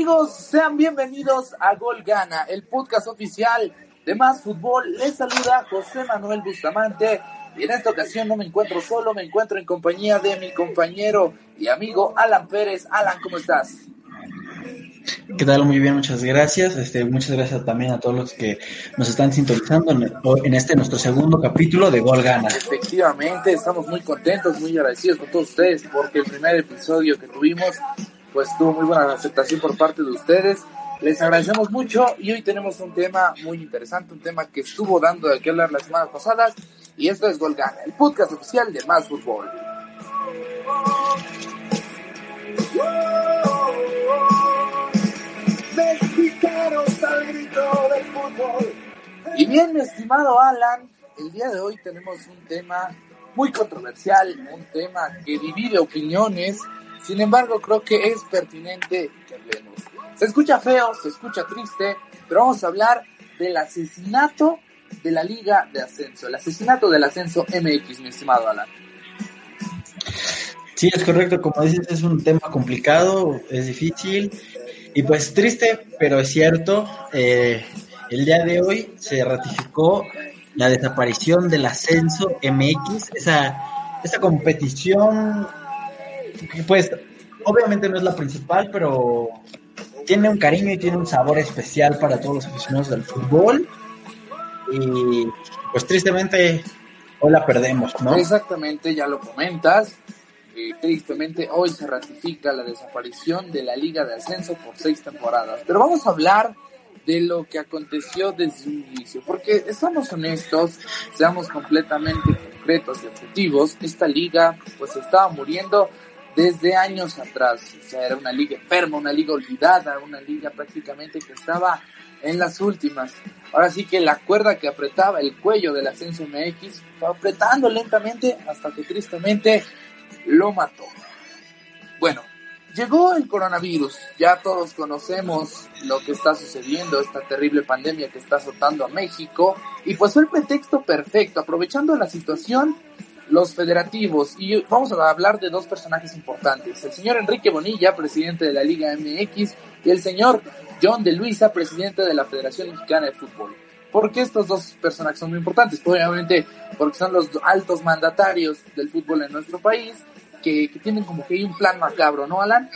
Hola, ¿cómo están amigos? Sean bienvenidos a Gol Gana, el podcast oficial de Más Fútbol. Les saluda José Manuel Bustamante y en esta ocasión no me encuentro solo, me encuentro en compañía de mi compañero y amigo Alan Pérez. Alan, ¿cómo estás? ¿Qué tal? Muy bien, muchas gracias. Este, muchas gracias también a todos los que nos están sintonizando en este nuestro segundo capítulo de Gol Gana. Efectivamente, estamos muy contentos, muy agradecidos con todos ustedes porque el primer episodio que tuvimos pues tuvo muy buena aceptación por parte de ustedes. Les agradecemos mucho y hoy tenemos un tema muy interesante, un tema que estuvo dando de qué hablar las semanas pasadas y esto es Gol Gana, el podcast oficial de Más Fútbol. Y bien, mi estimado Alan, el día de hoy tenemos un tema muy controversial, un tema que divide opiniones, sin embargo creo que es pertinente que hablemos. Se escucha feo, se escucha triste, pero vamos a hablar del asesinato de la Liga de Ascenso, el asesinato del ascenso MX, mi estimado Alan. Sí, es correcto, como dices, es un tema complicado, es difícil y pues triste, pero es cierto. Eh, el día de hoy se ratificó la desaparición del ascenso MX, esa, esa competición, pues obviamente no es la principal, pero tiene un cariño y tiene un sabor especial para todos los aficionados del fútbol. Y pues tristemente hoy la perdemos, ¿no? Exactamente, ya lo comentas. Eh, tristemente hoy se ratifica la desaparición de la Liga de Ascenso por seis temporadas. Pero vamos a hablar de lo que aconteció desde un inicio, porque estamos honestos, seamos completamente concretos y objetivos, esta liga pues estaba muriendo desde años atrás, o sea, era una liga enferma, una liga olvidada, una liga prácticamente que estaba en las últimas. Ahora sí que la cuerda que apretaba el cuello del ascenso MX fue apretando lentamente hasta que tristemente lo mató. Bueno, Llegó el coronavirus, ya todos conocemos lo que está sucediendo, esta terrible pandemia que está azotando a México, y pues fue el pretexto perfecto, aprovechando la situación, los federativos, y vamos a hablar de dos personajes importantes, el señor Enrique Bonilla, presidente de la Liga MX, y el señor John de Luisa, presidente de la Federación Mexicana de Fútbol. ¿Por qué estos dos personajes son muy importantes? Obviamente porque son los altos mandatarios del fútbol en nuestro país, que, tienen como que hay un plan macabro, ¿no, Alan?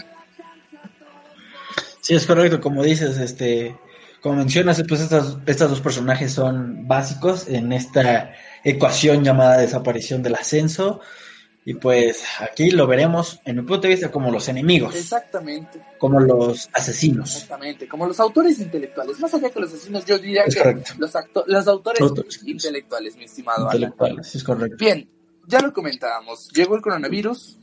Sí, es correcto, como dices, este, como mencionas, pues estos, estos dos personajes son básicos en esta ecuación llamada desaparición del ascenso. Y pues aquí lo veremos en mi punto de vista como los enemigos. Exactamente. Como los asesinos. Exactamente, como los autores intelectuales. Más allá que los asesinos, yo diría que los, los autores, intelectuales, mi estimado. Intelectuales, es correcto. Bien, ya lo comentábamos, llegó el coronavirus,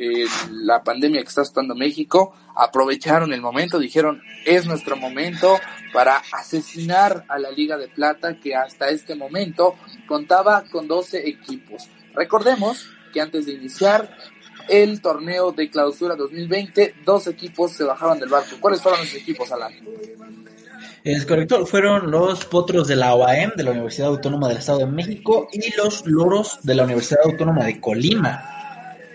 eh, la pandemia que está azotando México, aprovecharon el momento, dijeron, es nuestro momento para asesinar a la Liga de Plata que hasta este momento contaba con 12 equipos. Recordemos que antes de iniciar el torneo de clausura 2020, dos equipos se bajaron del barco. ¿Cuáles fueron los equipos, Alan? Es correcto, fueron los potros de la OAM, de la Universidad Autónoma del Estado de México, y los loros de la Universidad Autónoma de Colima,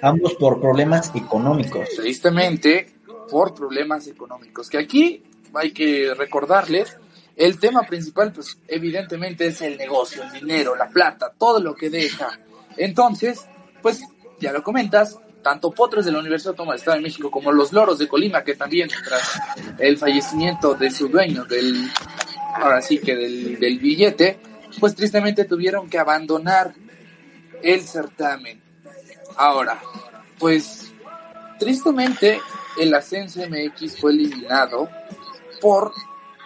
ambos por problemas económicos. Tristemente, por problemas económicos, que aquí hay que recordarles, el tema principal, pues evidentemente es el negocio, el dinero, la plata, todo lo que deja. Entonces, pues ya lo comentas, tanto Potros de la Universidad Autónoma del Estado de México como los Loros de Colima, que también tras el fallecimiento de su dueño, del, ahora sí que del, del billete, pues tristemente tuvieron que abandonar el certamen. Ahora, pues tristemente el ascenso MX fue eliminado por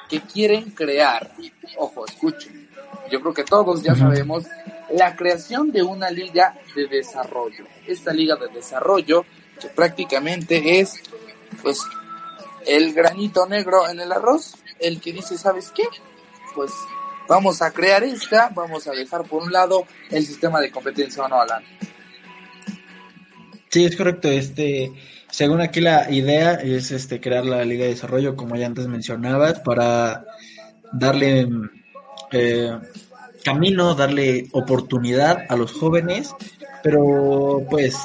que quieren crear, ojo, escuchen, yo creo que todos ya sabemos la creación de una liga de desarrollo. Esta liga de desarrollo que prácticamente es pues el granito negro en el arroz, el que dice, ¿sabes qué? Pues vamos a crear esta, vamos a dejar por un lado el sistema de competencia, ¿no, Alan? Sí, es correcto. Este, según aquí la idea es este crear la liga de desarrollo, como ya antes mencionabas, para darle eh, camino, darle oportunidad a los jóvenes, pero pues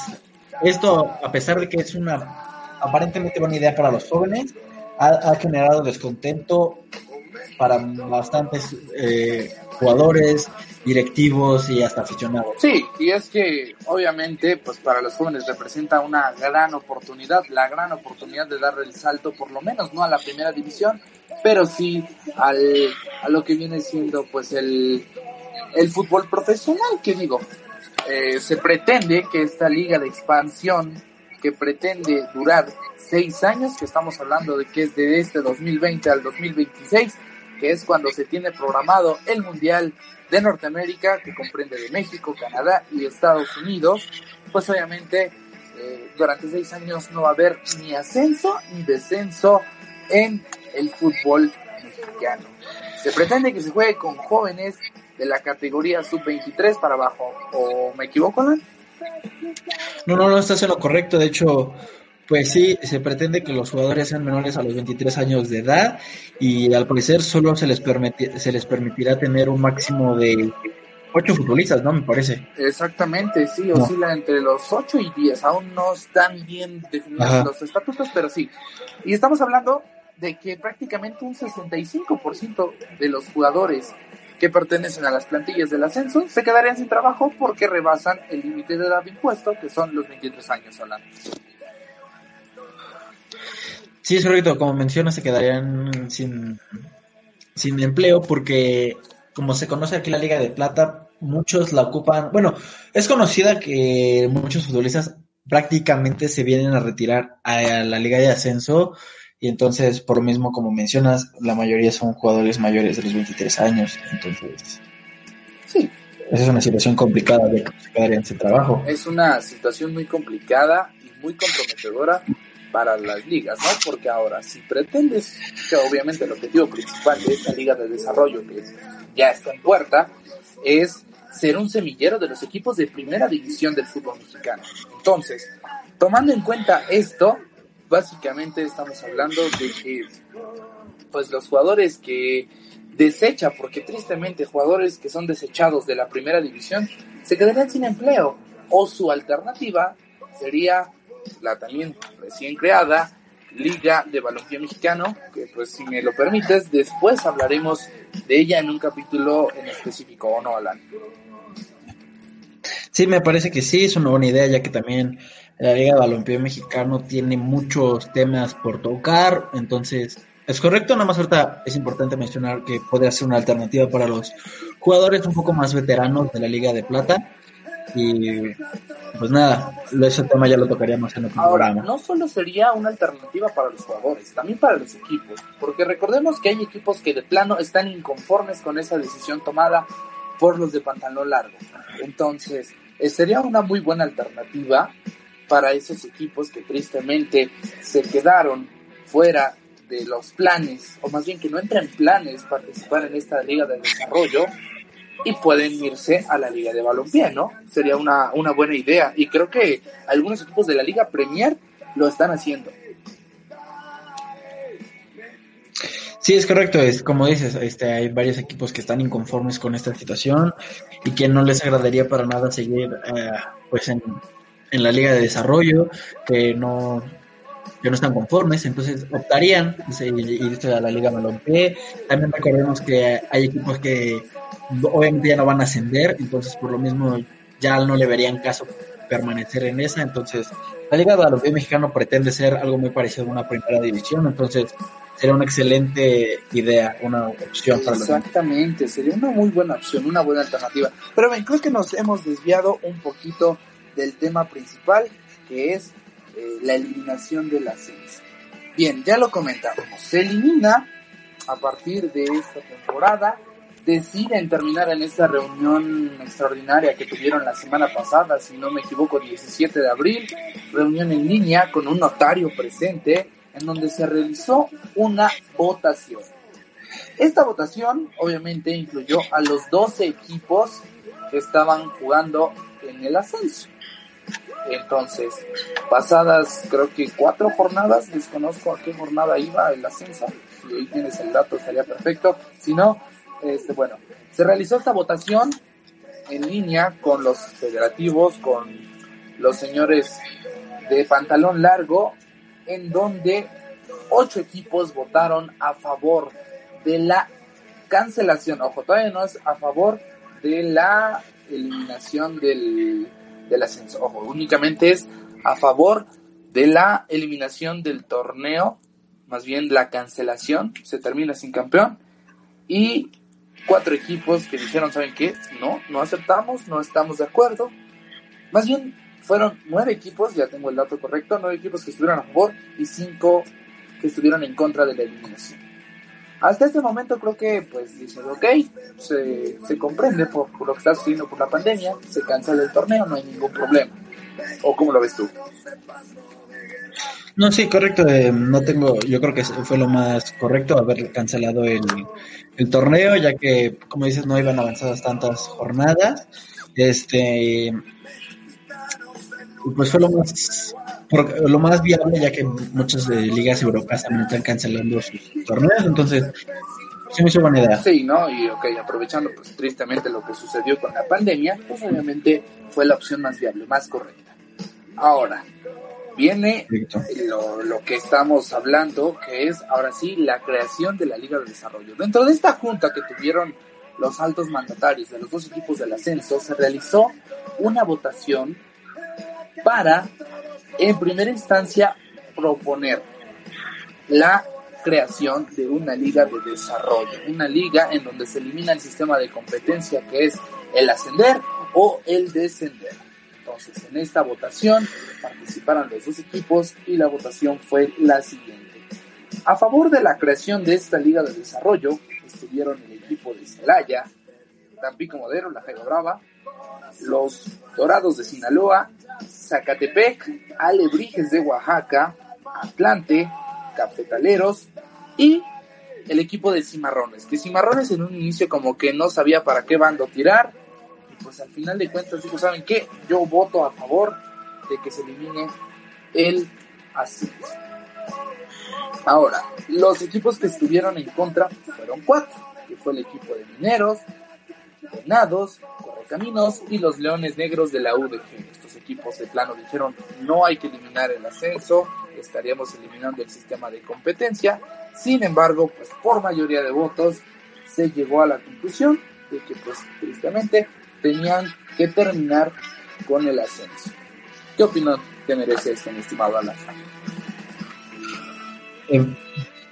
esto, a pesar de que es una aparentemente buena idea para los jóvenes, ha, generado descontento para bastantes eh, jugadores, directivos y hasta aficionados. Sí, y es que obviamente pues para los jóvenes representa una gran oportunidad, la gran oportunidad de dar el salto por lo menos no a la primera división, pero sí al, a lo que viene siendo pues el, el fútbol profesional, que digo, eh, se pretende que esta liga de expansión que pretende durar seis años, que estamos hablando de que es de este 2020 al 2026, que es cuando se tiene programado el Mundial de Norteamérica, que comprende de México, Canadá y Estados Unidos, pues obviamente eh, durante seis años no va a haber ni ascenso ni descenso en el fútbol mexicano. Se pretende que se juegue con jóvenes de la categoría sub-23 para abajo, ¿o me equivoco, Alan? No, no, no estás en lo correcto. De hecho, pues sí, se pretende que los jugadores sean menores a los 23 años de edad y al parecer solo se les, se les permitirá tener un máximo de 8 futbolistas, ¿no? Me parece. Exactamente, sí, oscila entre los 8 y 10. Aún no están bien definidos los estatutos, pero sí. Y estamos hablando de que prácticamente un 65% de los jugadores que pertenecen a las plantillas del ascenso se quedarían sin trabajo porque rebasan el límite de edad impuesto, que son los 23 años hablando. Sí, es correcto, como mencionas, se quedarían sin, sin empleo porque, como se conoce aquí la Liga de Plata, muchos la ocupan, bueno, es conocida que muchos futbolistas prácticamente se vienen a retirar a la Liga de Ascenso y entonces, por lo mismo, como mencionas, la mayoría son jugadores mayores de los 23 años. Entonces, sí. Esa es una situación complicada de que se quedarían sin trabajo. Es una situación muy complicada y muy comprometedora para las ligas, ¿no? Porque ahora, si pretendes, que obviamente el objetivo principal de esta liga de desarrollo que ya está en puerta, es ser un semillero de los equipos de primera división del fútbol mexicano. Entonces, tomando en cuenta esto, básicamente estamos hablando de que pues los jugadores que desecha, porque tristemente jugadores que son desechados de la primera división se quedarían sin empleo o su alternativa sería la también recién creada Liga de Balompié Mexicano, que pues si me lo permites, después hablaremos de ella en un capítulo en específico, ¿o no, Alan? Sí, me parece que sí, es una buena idea, ya que también la Liga de Balompié Mexicano tiene muchos temas por tocar, entonces es correcto, nada más ahorita es importante mencionar que puede ser una alternativa para los jugadores un poco más veteranos de la Liga de Plata. Y pues nada, ese tema ya lo tocaríamos en otro Ahora, programa. No solo sería una alternativa para los jugadores, también para los equipos, porque recordemos que hay equipos que de plano están inconformes con esa decisión tomada por los de pantalón largo. Entonces, eh, sería una muy buena alternativa para esos equipos que tristemente se quedaron fuera de los planes, o más bien que no entran en planes participar en esta liga de desarrollo y pueden irse a la liga de balompié, ¿no? Sería una, una buena idea y creo que algunos equipos de la liga Premier lo están haciendo. Sí, es correcto, es como dices, este, hay varios equipos que están inconformes con esta situación y que no les agradaría para nada seguir eh, pues en, en la Liga de Desarrollo que no, que no están conformes, entonces optarían irse a la Liga Balompié. También recordemos que hay equipos que obviamente ya no van a ascender, entonces por lo mismo ya no le verían caso permanecer en esa, entonces la Liga de Balompié Mexicano pretende ser algo muy parecido a una primera división, entonces sería una excelente idea, una opción para Exactamente, sería una muy buena opción, una buena alternativa. Pero ven, creo que nos hemos desviado un poquito del tema principal, que es eh, la eliminación del ascenso. Bien, ya lo comentábamos, se elimina a partir de esta temporada, deciden terminar en esta reunión extraordinaria que tuvieron la semana pasada, si no me equivoco, 17 de abril, reunión en línea con un notario presente, en donde se realizó una votación. Esta votación obviamente incluyó a los 12 equipos que estaban jugando en el ascenso. Entonces, pasadas creo que cuatro jornadas, desconozco a qué jornada iba el ascenso, si ahí tienes el dato estaría perfecto, si no, este, bueno, se realizó esta votación en línea con los federativos, con los señores de pantalón largo en donde ocho equipos votaron a favor de la cancelación. Ojo, todavía no es a favor de la eliminación del, del ascenso. Ojo, únicamente es a favor de la eliminación del torneo, más bien la cancelación, se termina sin campeón. Y cuatro equipos que dijeron, ¿saben qué? No, no aceptamos, no estamos de acuerdo. Más bien fueron nueve equipos, ya tengo el dato correcto, nueve equipos que estuvieron a favor y cinco que estuvieron en contra de la eliminación. Hasta este momento creo que pues dicen, ok, se, comprende por, por, lo que está sucediendo por la pandemia, se cancela el torneo, no hay ningún problema. ¿O cómo lo ves tú? No, sí, correcto. Eh, no tengo, yo creo que fue lo más correcto haber cancelado el, el torneo, ya que, como dices, no iban avanzadas tantas jornadas. Este, pues fue lo más lo más viable ya que muchas de ligas europeas también están cancelando sus torneos entonces se me hizo buena idea sí no y ok aprovechando pues tristemente lo que sucedió con la pandemia pues obviamente fue la opción más viable más correcta ahora viene lo, lo, que estamos hablando que es ahora sí la creación de la liga de desarrollo dentro de esta junta que tuvieron los altos mandatarios de los dos equipos del ascenso se realizó una votación para, en primera instancia, proponer la creación de una liga de desarrollo, una liga en donde se elimina el sistema de competencia que es el ascender o el descender. Entonces, en esta votación participaron los dos equipos y la votación fue la siguiente. A favor de la creación de esta liga de desarrollo estuvieron el equipo de Celaya, Tampico Modero, La Jaiba Brava, los Dorados de Sinaloa, Zacatepec, Alebrijes de Oaxaca, Atlante, Cafetaleros y el equipo de Cimarrones, que Cimarrones en un inicio como que no sabía para qué bando tirar, pues al final de cuentas dijo, ¿saben qué? Yo voto a favor de que se elimine el ascenso. Ahora, los equipos que estuvieron en contra fueron cuatro, que fue el equipo de Mineros, Venados, Correcaminos y los Leones Negros de la UDG. Estos equipos de plano dijeron no hay que eliminar el ascenso, estaríamos eliminando el sistema de competencia. Sin embargo, pues por mayoría de votos se llegó a la conclusión de que pues tristemente tenían que terminar con el ascenso. ¿Qué opinión te merece esto, mi estimado Alan? Eh,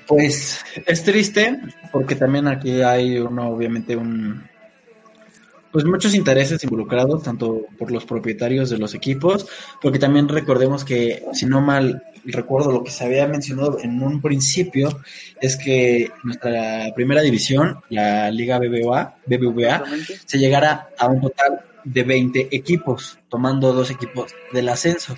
pues es triste porque también aquí hay uno obviamente un pues muchos intereses involucrados, tanto por los propietarios de los equipos, porque también recordemos que, si no mal recuerdo lo que se había mencionado en un principio, es que nuestra primera división, la Liga BBVA, BBVA se llegara a un total de 20 equipos, tomando dos equipos del ascenso.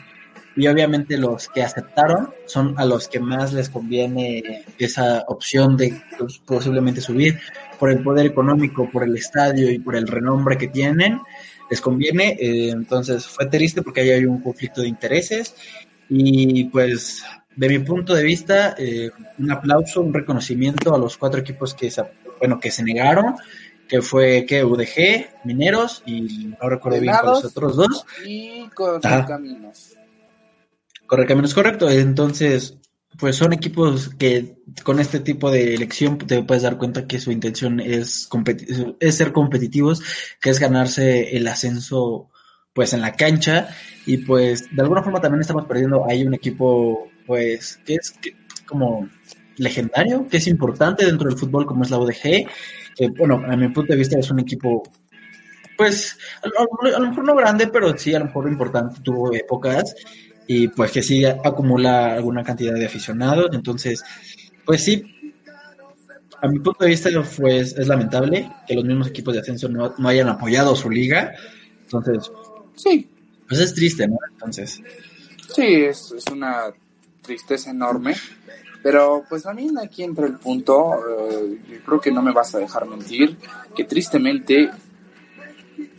Y obviamente los que aceptaron son a los que más les conviene esa opción de pues, posiblemente subir por el poder económico, por el estadio y por el renombre que tienen, les conviene. Eh, entonces fue triste porque ahí hay un conflicto de intereses y pues de mi punto de vista, eh, un aplauso, un reconocimiento a los cuatro equipos que se, bueno, que se negaron, que fue que UDG, Mineros y no recuerdo bien los otros dos. Y Correcaminos. Correcaminos, correcto. Entonces, pues son equipos que con este tipo de elección te puedes dar cuenta que su intención es, es ser competitivos, que es ganarse el ascenso pues en la cancha y pues de alguna forma también estamos perdiendo hay un equipo pues que es como legendario, que es importante dentro del fútbol como es la UDG, que bueno, a mi punto de vista es un equipo pues a lo mejor no grande, pero sí a lo mejor importante, tuvo épocas y pues que sí acumula alguna cantidad de aficionados. Entonces, pues sí, a mi punto de vista pues, es lamentable que los mismos equipos de ascenso no, hayan apoyado su liga. Entonces, sí. Pues es triste, ¿no? Entonces. Sí, es, es una tristeza enorme. Pero pues también aquí entra el punto, eh, yo creo que no me vas a dejar mentir, que tristemente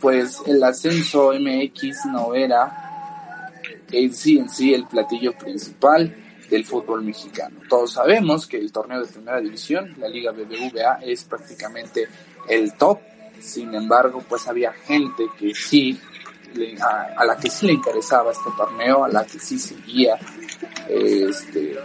pues el ascenso MX no era en sí en sí el platillo principal del fútbol mexicano. Todos sabemos que el torneo de primera división, la Liga BBVA, es prácticamente el top. Sin embargo, pues había gente que sí, a, la que sí le interesaba este torneo, a la que sí seguía este,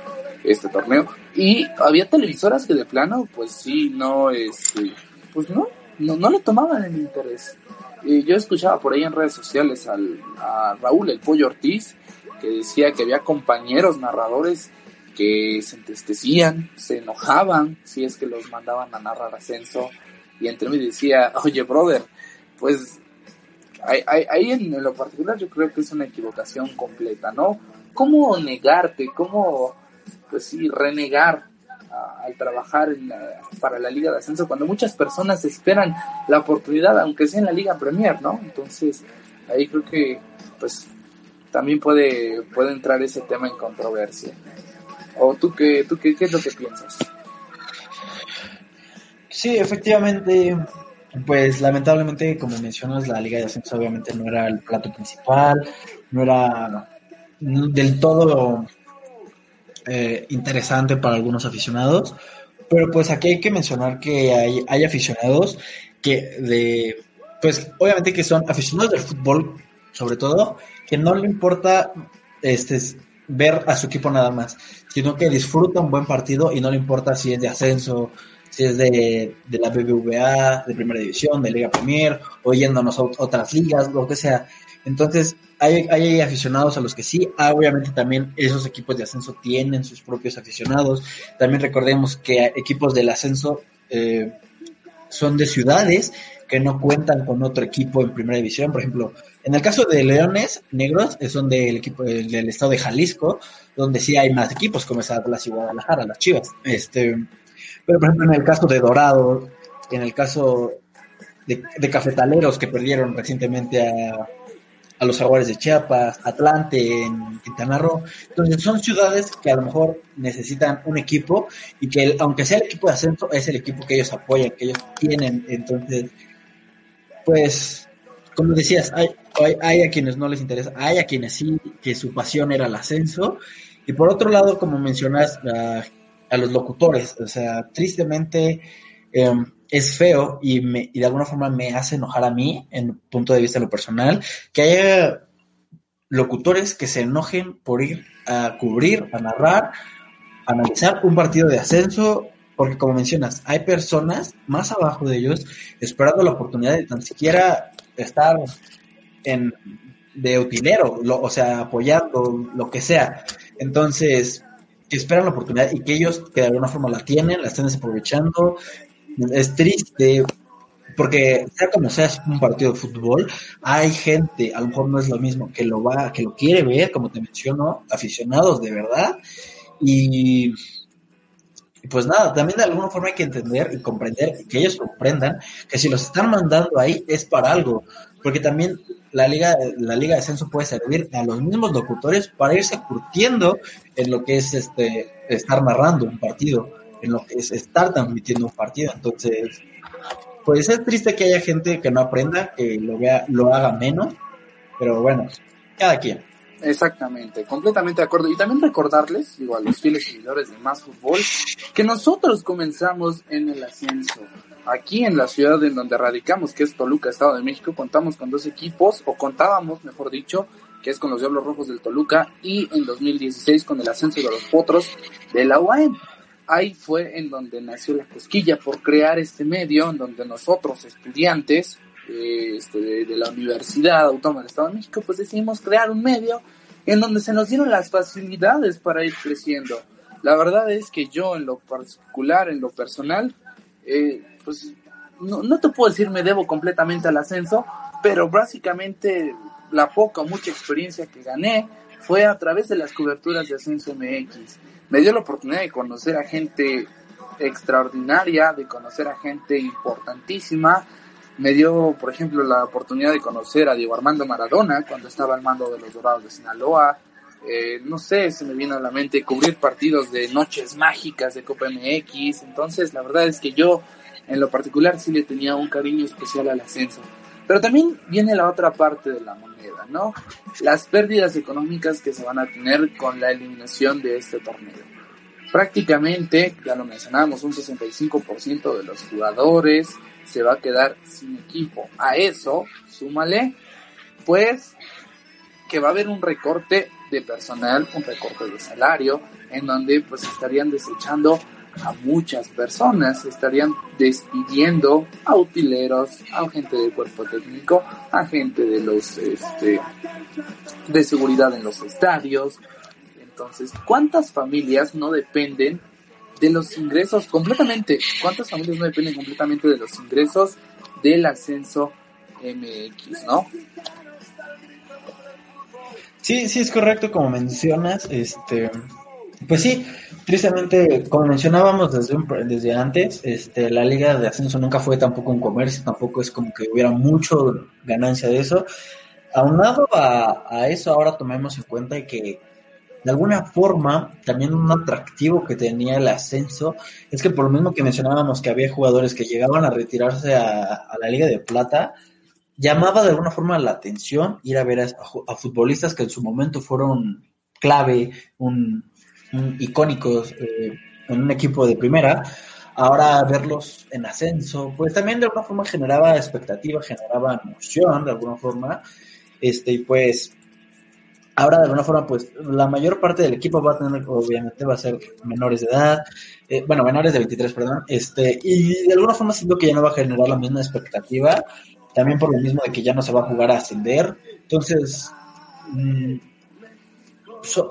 este torneo. Y había televisoras que de plano, pues sí, no, este, pues no, no, le tomaban el interés. Yo escuchaba por ahí en redes sociales al, a Raúl el Pollo Ortiz, que decía que había compañeros narradores que se entristecían, se enojaban si es que los mandaban a narrar ascenso. Y entre mí decía, oye, brother, pues ahí, en, lo particular yo creo que es una equivocación completa, ¿no? ¿Cómo negarte, cómo, pues sí, renegar al trabajar para la Liga de Ascenso cuando muchas personas esperan la oportunidad, aunque sea en la Liga Premier, ¿no? Entonces, ahí creo que, pues, también puede, puede entrar ese tema en controversia. ¿O tú qué, tú qué, qué es lo que piensas? Sí, efectivamente, pues lamentablemente, como mencionas, la Liga de Ascenso obviamente no era el plato principal, no era del todo eh, interesante para algunos aficionados, pero pues aquí hay que mencionar que hay, hay aficionados que de, pues obviamente que son aficionados del fútbol, sobre todo, que no le importa este ver a su equipo nada más, sino que disfruta un buen partido y no le importa si es de ascenso, si es de, la BBVA, de Primera División, de Liga Premier, o yéndonos a otras ligas, lo que sea. Entonces, hay, hay aficionados a los que sí, ah, obviamente también esos equipos de ascenso tienen sus propios aficionados. También recordemos que equipos del ascenso eh, son de ciudades que no cuentan con otro equipo en primera división. Por ejemplo, en el caso de Leones Negros, son del equipo del, estado de Jalisco, donde sí hay más equipos, como es Atlas y Guadalajara, las Chivas. Este, pero, por ejemplo, en el caso de Dorado, en el caso de, Cafetaleros, que perdieron recientemente a, a los Jaguares de Chiapas, Atlante en Quintana Roo. Entonces son ciudades que a lo mejor necesitan un equipo y que aunque sea el equipo de ascenso, es el equipo que ellos apoyan, que ellos tienen. Entonces pues, como decías, hay, hay, a quienes no les interesa, hay a quienes sí, que su pasión era el ascenso. Y por otro lado, como mencionas, a, los locutores, o sea, tristemente em, es feo y, me, y de alguna forma me hace enojar a mí, en punto de vista de lo personal, que haya locutores que se enojen por ir a cubrir, a narrar, a analizar un partido de ascenso porque como mencionas, hay personas más abajo de ellos esperando la oportunidad de tan siquiera estar en, de utilero, o sea, apoyando, lo que sea. Entonces, esperan la oportunidad y que ellos que de alguna forma la tienen, la estén desaprovechando. Es triste porque sea como sea un partido de fútbol, hay gente, a lo mejor no es lo mismo, que lo va, que lo quiere ver, como te menciono, aficionados de verdad, y pues nada, también de alguna forma hay que entender y comprender, que ellos comprendan que si los están mandando ahí es para algo, porque también la liga, la liga de ascenso puede servir a los mismos locutores para irse curtiendo en lo que es este estar narrando un partido, en lo que es estar transmitiendo un partido. Entonces, pues es triste que haya gente que no aprenda, que lo vea, lo haga menos, pero bueno, cada quien. Exactamente, completamente de acuerdo. Y también recordarles, digo, a los fieles seguidores de Más Fútbol, que nosotros comenzamos en el ascenso. Aquí en la ciudad en donde radicamos, que es Toluca, Estado de México, contamos con dos equipos, o contábamos, mejor dicho, que es con los Diablos Rojos del Toluca, y en 2016 con el ascenso de los Potros de la UAM. Ahí fue en donde nació la cosquilla por crear este medio, en donde nosotros, estudiantes, este, de, la Universidad Autónoma del Estado de México, pues decidimos crear un medio en donde se nos dieron las facilidades para ir creciendo. La verdad es que yo en lo particular, en lo personal, eh, pues no, no, te puedo decir me debo completamente al ascenso, pero básicamente la poca o mucha experiencia que gané fue a través de las coberturas de Ascenso MX. Me dio la oportunidad de conocer a gente extraordinaria, de conocer a gente importantísima, me dio, por ejemplo, la oportunidad de conocer a Diego Armando Maradona cuando estaba al mando de los Dorados de Sinaloa. Eh, no sé, se me vino a la mente cubrir partidos de noches mágicas de Copa MX. Entonces, la verdad es que yo, en lo particular, sí le tenía un cariño especial al ascenso. Pero también viene la otra parte de la moneda, ¿no? Las pérdidas económicas que se van a tener con la eliminación de este torneo. Prácticamente, ya lo mencionábamos, un 65% de los jugadores, se va a quedar sin equipo. A eso, súmale, pues, que va a haber un recorte de personal, un recorte de salario, en donde pues estarían desechando a muchas personas, estarían despidiendo a utileros, a gente del cuerpo técnico, a gente de los este, de seguridad en los estadios. Entonces, ¿cuántas familias no dependen de los ingresos completamente? ¿Cuántas familias no dependen completamente de los ingresos del ascenso MX, no? Sí, sí es correcto como mencionas, este pues sí, tristemente, como mencionábamos desde, desde antes, este, la liga de ascenso nunca fue tampoco un comercio, tampoco es como que hubiera mucho ganancia de eso. Aunado a, a eso, ahora tomemos en cuenta que de alguna forma, también un atractivo que tenía el ascenso es que por lo mismo que mencionábamos que había jugadores que llegaban a retirarse a, la Liga de Plata, llamaba de alguna forma la atención ir a ver a futbolistas que en su momento fueron clave, un, icónicos eh, en un equipo de primera, ahora verlos en ascenso, pues también de alguna forma generaba expectativa, generaba emoción de alguna forma, este, y pues ahora de alguna forma, pues la mayor parte del equipo va a tener, obviamente va a ser menores de edad, eh, bueno, menores de 23, perdón, este, y de alguna forma siento que ya no va a generar la misma expectativa, también por lo mismo de que ya no se va a jugar a ascender, entonces, mm,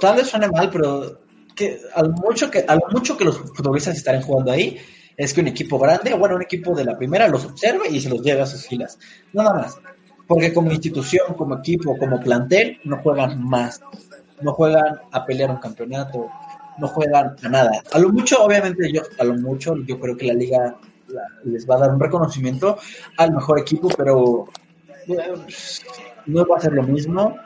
tal vez suene mal, pero que a lo mucho que, a lo mucho que los futbolistas estarán jugando ahí es que un equipo grande, bueno, un equipo de la primera los observe y se los lleve a sus filas. Nada más. Porque como institución, como equipo, como plantel, no juegan más. No juegan a pelear un campeonato, no juegan a nada. A lo mucho, obviamente, yo, a lo mucho, yo creo que la liga les va a dar un reconocimiento al mejor equipo, pero pues, no va a ser lo mismo.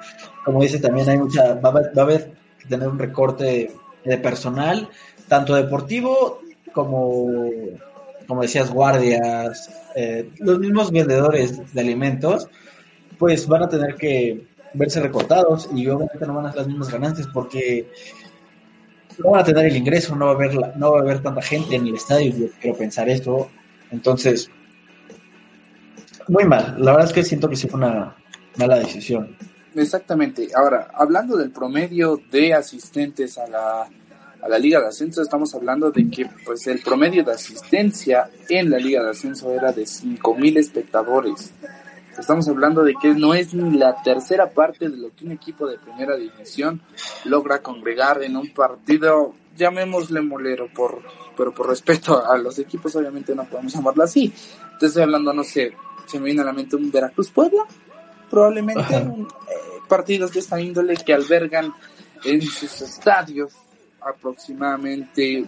Como dice también, hay mucha, va a haber que tener un recorte de personal, tanto deportivo como, como decías, guardias, eh, los mismos vendedores de alimentos, pues van a tener que verse recortados y obviamente no van a ser las mismas ganancias porque no van a tener el ingreso, no va a haber, no va a haber tanta gente en el estadio, quiero pensar esto. Entonces, muy mal. La verdad es que siento que sí fue una mala decisión. Exactamente. Ahora, hablando del promedio de asistentes a la, a la Liga de Ascenso, estamos hablando de que pues el promedio de asistencia en la Liga de Ascenso era de 5.000 espectadores. Estamos hablando de que no es ni la tercera parte de lo que un equipo de primera división logra congregar en un partido, llamémosle molero, por, pero por respeto a los equipos, obviamente no podemos llamarlo así. Entonces hablando, no sé, se me viene a la mente un Veracruz Puebla, probablemente eh, partidos de esta índole que albergan en sus estadios aproximadamente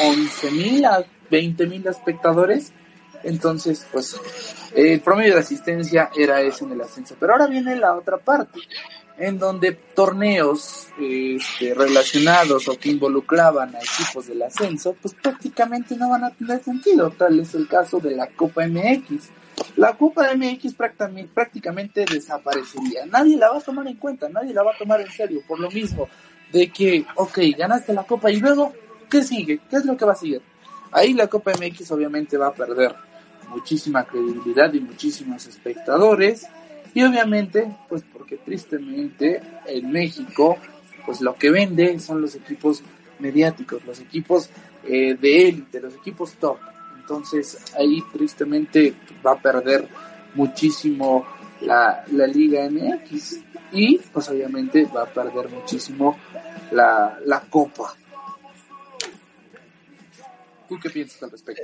11.000 a 20.000 espectadores. Entonces, pues, el promedio de asistencia era ese en el ascenso. Pero ahora viene la otra parte, en donde torneos este, relacionados o que involucraban a equipos del ascenso, pues prácticamente no van a tener sentido. Tal es el caso de la Copa MX la Copa MX prácticamente, desaparecería. Nadie la va a tomar en cuenta, nadie la va a tomar en serio, por lo mismo de que, ok, ganaste la Copa y luego, ¿qué sigue? ¿Qué es lo que va a seguir? Ahí la Copa MX obviamente va a perder muchísima credibilidad y muchísimos espectadores y obviamente, pues porque tristemente en México, pues lo que vende son los equipos mediáticos, los equipos eh, de élite, los equipos top. Entonces ahí tristemente va a perder muchísimo la, Liga MX y pues obviamente va a perder muchísimo la, la Copa. ¿Tú qué piensas al respecto?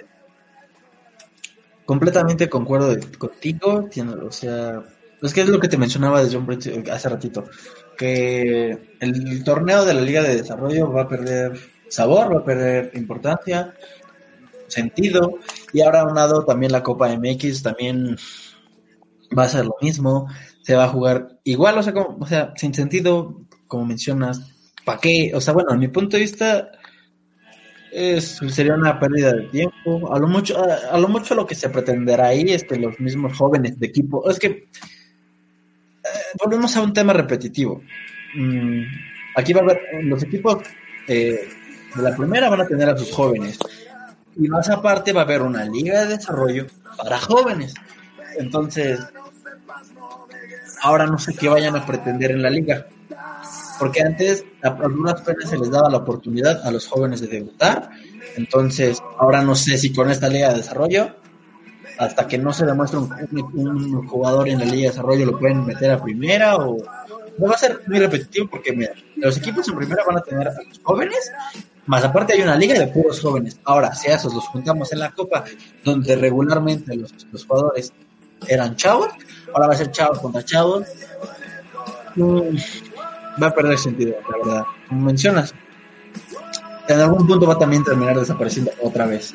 Completamente concuerdo contigo, o sea, es que es lo que te mencionaba de John hace ratito, que el torneo de la Liga de Desarrollo va a perder sabor, va a perder importancia, sentido. Y ahora aunado también la Copa MX también va a ser lo mismo. Se va a jugar igual, o sea, como, o sea, sin sentido, como mencionas. ¿Para qué? O sea, bueno, a mi punto de vista es, sería una pérdida de tiempo. A lo mucho, a, lo mucho lo que se pretenderá ahí es que los mismos jóvenes de equipo, es que eh, volvemos a un tema repetitivo. Mm, aquí va a haber los equipos eh, de la primera van a tener a sus jóvenes y más aparte va a haber una liga de desarrollo para jóvenes. Entonces, ahora no sé qué vayan a pretender en la liga. porque antes a algunas penas se les daba la oportunidad a los jóvenes de debutar, entonces ahora no sé si con esta liga de desarrollo, hasta que no se demuestre un, jugador en la liga de desarrollo lo pueden meter a primera o no va a ser muy repetitivo porque mira, los equipos en primera van a tener a los jóvenes, más aparte hay una liga de puros jóvenes. Ahora, si a esos los juntamos en la copa, donde regularmente los, los jugadores eran chavos, ahora va a ser chavos contra chavos. Mm, va a perder sentido, la verdad. Como mencionas, en algún punto va a también terminar desapareciendo otra vez.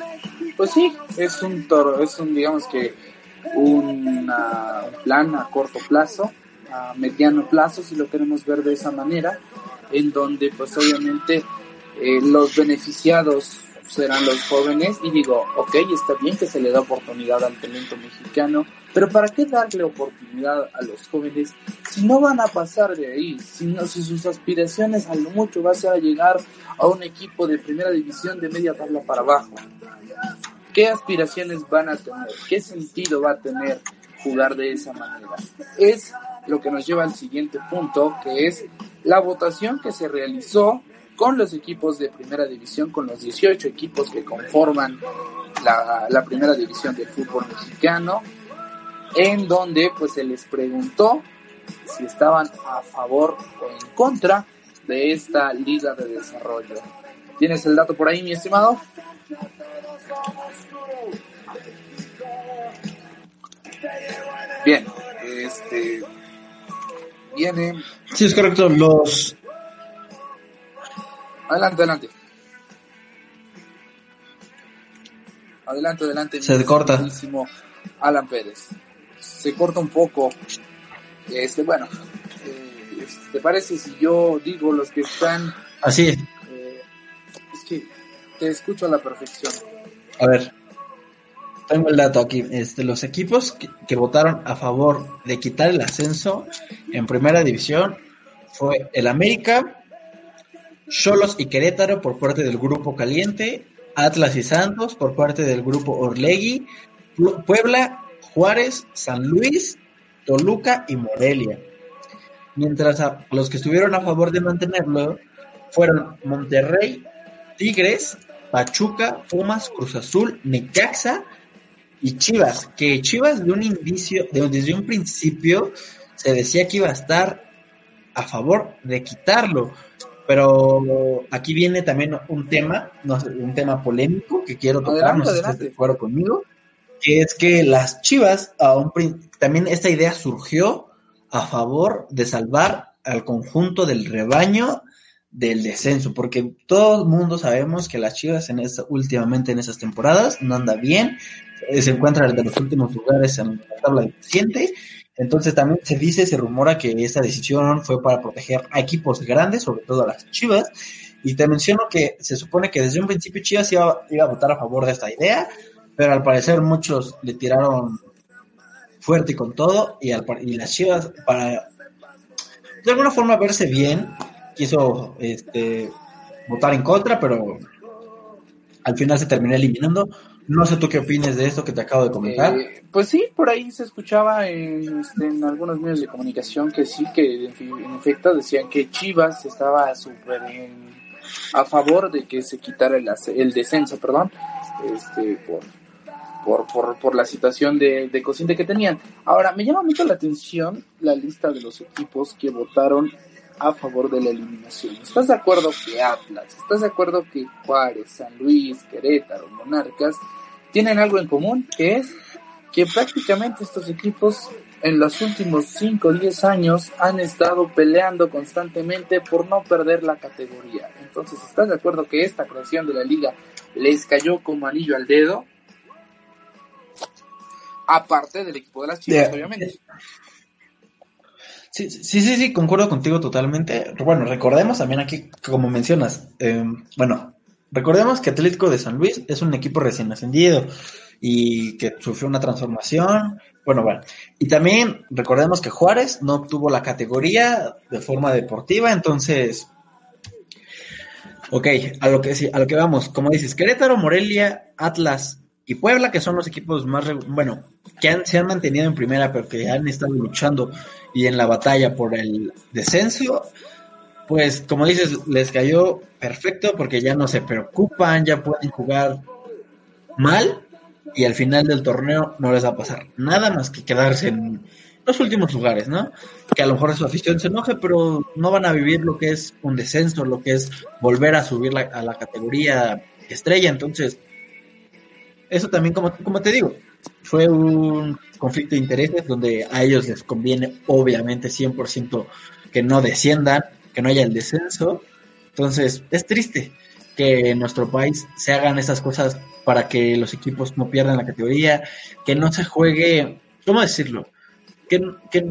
Pues sí, es un toro, es un, digamos que, un plan a corto plazo, a mediano plazo, si lo queremos ver de esa manera, en donde pues obviamente eh, los beneficiados serán los jóvenes y digo, ok, está bien que se le da oportunidad al talento mexicano, pero ¿para qué darle oportunidad a los jóvenes si no van a pasar de ahí? Si, no, si sus aspiraciones a lo mucho va a ser llegar a un equipo de primera división de media tabla para abajo. ¿Qué aspiraciones van a tener? ¿Qué sentido va a tener jugar de esa manera? Es lo que nos lleva al siguiente punto, que es la votación que se realizó con los equipos de primera división, con los 18 equipos que conforman la, primera división del fútbol mexicano, en donde pues se les preguntó si estaban a favor o en contra de esta liga de desarrollo. ¿Tienes el dato por ahí, mi estimado? Bien, este viene. Sí, es correcto. Los Adelante, adelante. Adelante, adelante. Se corta. Alan Pérez. Se corta un poco. Este, bueno, eh, ¿te parece si yo digo los que están? Así es. Eh, es que te escucho a la perfección. A ver, tengo el dato aquí. Este, los equipos que, que votaron a favor de quitar el ascenso en primera división fue el América, Cholos y Querétaro por parte del Grupo Caliente, Atlas y Santos por parte del Grupo Orlegui, Puebla, Juárez, San Luis, Toluca y Morelia. Mientras a los que estuvieron a favor de mantenerlo fueron Monterrey, Tigres, Pachuca, Pumas, Cruz Azul, Necaxa y Chivas, que Chivas de un indicio, desde un principio se decía que iba a estar a favor de quitarlo, pero aquí viene también un tema, un tema polémico que quiero tocar, no sé si estás de acuerdo conmigo, que es que las Chivas, también esta idea surgió a favor de salvar al conjunto del rebaño del descenso, porque todo el mundo sabemos que las Chivas en esta, últimamente en esas temporadas no anda bien, se encuentran de los últimos lugares en la tabla de paciente entonces también se dice, se rumora que esta decisión fue para proteger a equipos grandes, sobre todo a las Chivas. Y te menciono que se supone que desde un principio Chivas iba, a votar a favor de esta idea, pero al parecer muchos le tiraron fuerte y con todo, y, al, y las Chivas, para de alguna forma verse bien, quiso este, votar en contra, pero al final se terminó eliminando. No sé tú qué opinas de esto que te acabo de comentar. Eh, pues sí, por ahí se escuchaba en, este, en, algunos medios de comunicación que sí, que en, efecto decían que Chivas estaba súper a favor de que se quitara el, descenso, perdón, este, por, por, por, la situación de, de cociente que tenían. Ahora, me llama mucho la atención la lista de los equipos que votaron a favor de la eliminación. ¿Estás de acuerdo que Atlas, estás de acuerdo que Juárez, San Luis, Querétaro, Monarcas tienen algo en común, que es que prácticamente estos equipos en los últimos 5 o 10 años han estado peleando constantemente por no perder la categoría. Entonces, ¿estás de acuerdo que esta creación de la liga les cayó como anillo al dedo? Aparte del equipo de las chicas, obviamente. Sí, sí, sí, sí, concuerdo contigo totalmente. Bueno, recordemos también aquí, como mencionas, eh, bueno, recordemos que Atlético de San Luis es un equipo recién ascendido y que sufrió una transformación. Bueno, bueno. Y también recordemos que Juárez no obtuvo la categoría de forma deportiva, entonces. Ok, a lo que a lo que vamos, como dices, Querétaro, Morelia, Atlas y Puebla, que son los equipos más, bueno, que han, se han mantenido en primera, pero que han estado luchando y en la batalla por el descenso, pues como dices, les cayó perfecto porque ya no se preocupan, ya pueden jugar mal y al final del torneo no les va a pasar nada más que quedarse en los últimos lugares, ¿no? Que a lo mejor su afición se enoje, pero no van a vivir lo que es un descenso, lo que es volver a subir a la categoría estrella, entonces eso también, como, como te digo, fue un conflicto de intereses donde a ellos les conviene obviamente 100% que no desciendan, que no haya el descenso. Entonces, es triste que en nuestro país se hagan esas cosas para que los equipos no pierdan la categoría, que no se juegue, ¿cómo decirlo? Que, que,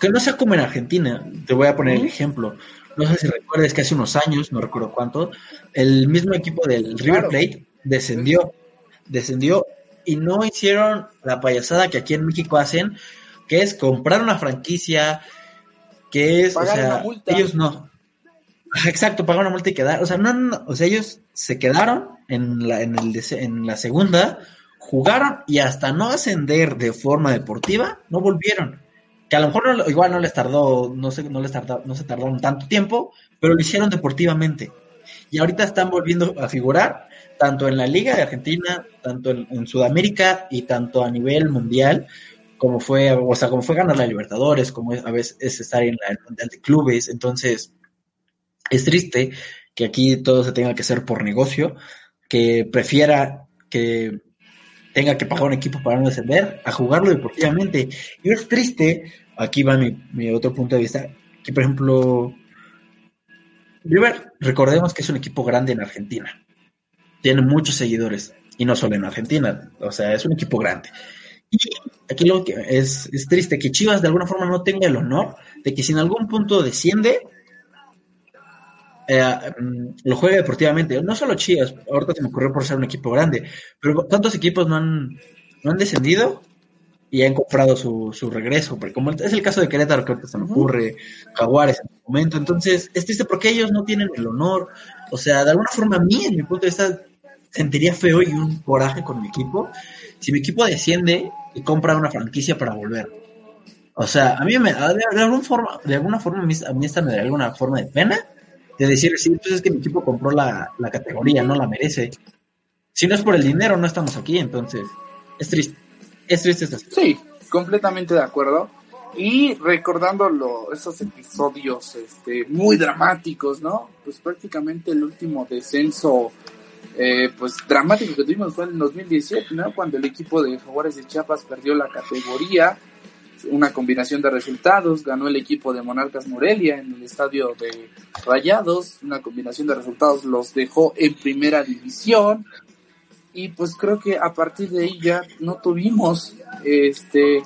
que no sea como en Argentina. Te voy a poner el ejemplo. No sé si recuerdes que hace unos años, no recuerdo cuánto, el mismo equipo del River Plate descendió descendió y no hicieron la payasada que aquí en México hacen, que es comprar una franquicia, que es, o sea, ellos no. Exacto, pagar una multa y quedar, o sea, no, o sea, ellos se quedaron en la, en, el, en la segunda, jugaron y hasta no ascender de forma deportiva, no volvieron. Que a lo mejor igual no les tardó, no sé, no les tardó, no se tardaron tanto tiempo, pero lo hicieron deportivamente. Y ahorita están volviendo a figurar tanto en la Liga de Argentina, tanto en, Sudamérica y tanto a nivel mundial, como fue, o sea, como fue ganar la Libertadores, como a veces es estar en la Mundial de Clubes. Entonces, es triste que aquí todo se tenga que hacer por negocio, que prefiera que tenga que pagar un equipo para no descender, a jugarlo deportivamente. Y es triste, aquí va mi, mi otro punto de vista, que por ejemplo, River, recordemos que es un equipo grande en Argentina tiene muchos seguidores, y no solo en Argentina, o sea, es un equipo grande. Y aquí lo que es, es triste que Chivas de alguna forma no tenga el honor de que si en algún punto desciende, eh, mm, lo juegue deportivamente. No solo Chivas, ahorita se me ocurrió por ser un equipo grande, pero tantos equipos no han, no han descendido y han comprado su, su regreso, porque como es el caso de Querétaro que ahorita se me ocurre, Jaguares en el momento, entonces es triste porque ellos no tienen el honor, o sea, de alguna forma a mí, en mi punto de vista, sentiría feo y un coraje con mi equipo. Si mi equipo desciende y compra una franquicia para volver. O sea, a mí me, de, alguna forma, de alguna forma, a mí, esta me daría alguna forma de pena de decir, sí, pues es que mi equipo compró la, la categoría, no la merece. Si no es por el dinero, no estamos aquí, entonces es triste. Es triste esta Sí, completamente de acuerdo. Y recordando esos episodios este, muy dramáticos, ¿no? Pues prácticamente el último descenso eh, pues dramático que tuvimos fue en el 2017, ¿no? Cuando el equipo de Jaguares de Chiapas perdió la categoría, una combinación de resultados, ganó el equipo de Monarcas Morelia en el estadio de Rayados, una combinación de resultados los dejó en primera división y pues creo que a partir de ahí ya no tuvimos este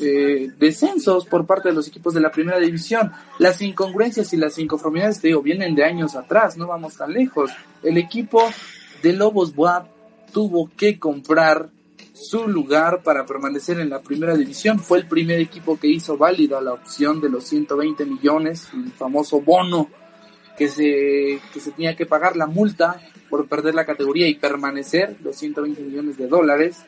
eh, descensos por parte de los equipos de la primera división. Las incongruencias y las inconformidades, te digo, vienen de años atrás, no vamos tan lejos. El equipo de Lobos Boab tuvo que comprar su lugar para permanecer en la primera división. Fue el primer equipo que hizo válida la opción de los 120 millones, el famoso bono que se, que se tenía que pagar la multa por perder la categoría y permanecer, los 120 millones de dólares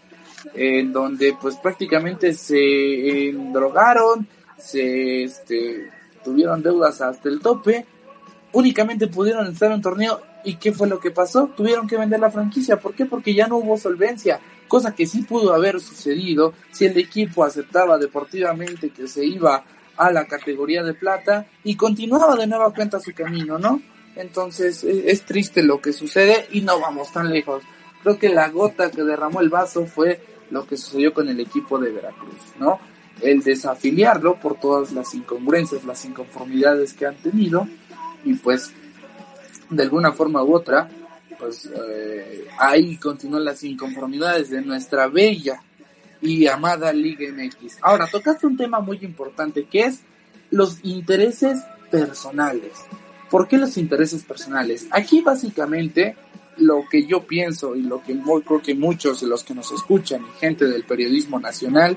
en donde pues prácticamente se drogaron, se este, tuvieron deudas hasta el tope, únicamente pudieron estar en torneo y ¿qué fue lo que pasó? Tuvieron que vender la franquicia, ¿por qué? Porque ya no hubo solvencia, cosa que sí pudo haber sucedido si el equipo aceptaba deportivamente que se iba a la categoría de plata y continuaba de nueva cuenta su camino, ¿no? Entonces e, es triste lo que sucede y no vamos tan lejos. Creo que la gota que derramó el vaso fue lo que sucedió con el equipo de Veracruz, ¿no? El desafiliarlo por todas las incongruencias, las inconformidades que han tenido y pues de alguna forma u otra, pues eh, ahí continúan las inconformidades de nuestra bella y amada Liga MX. Ahora, tocaste un tema muy importante que es los intereses personales. ¿Por qué los intereses personales? Aquí básicamente lo que yo pienso y lo que creo que muchos de los que nos escuchan y gente del periodismo nacional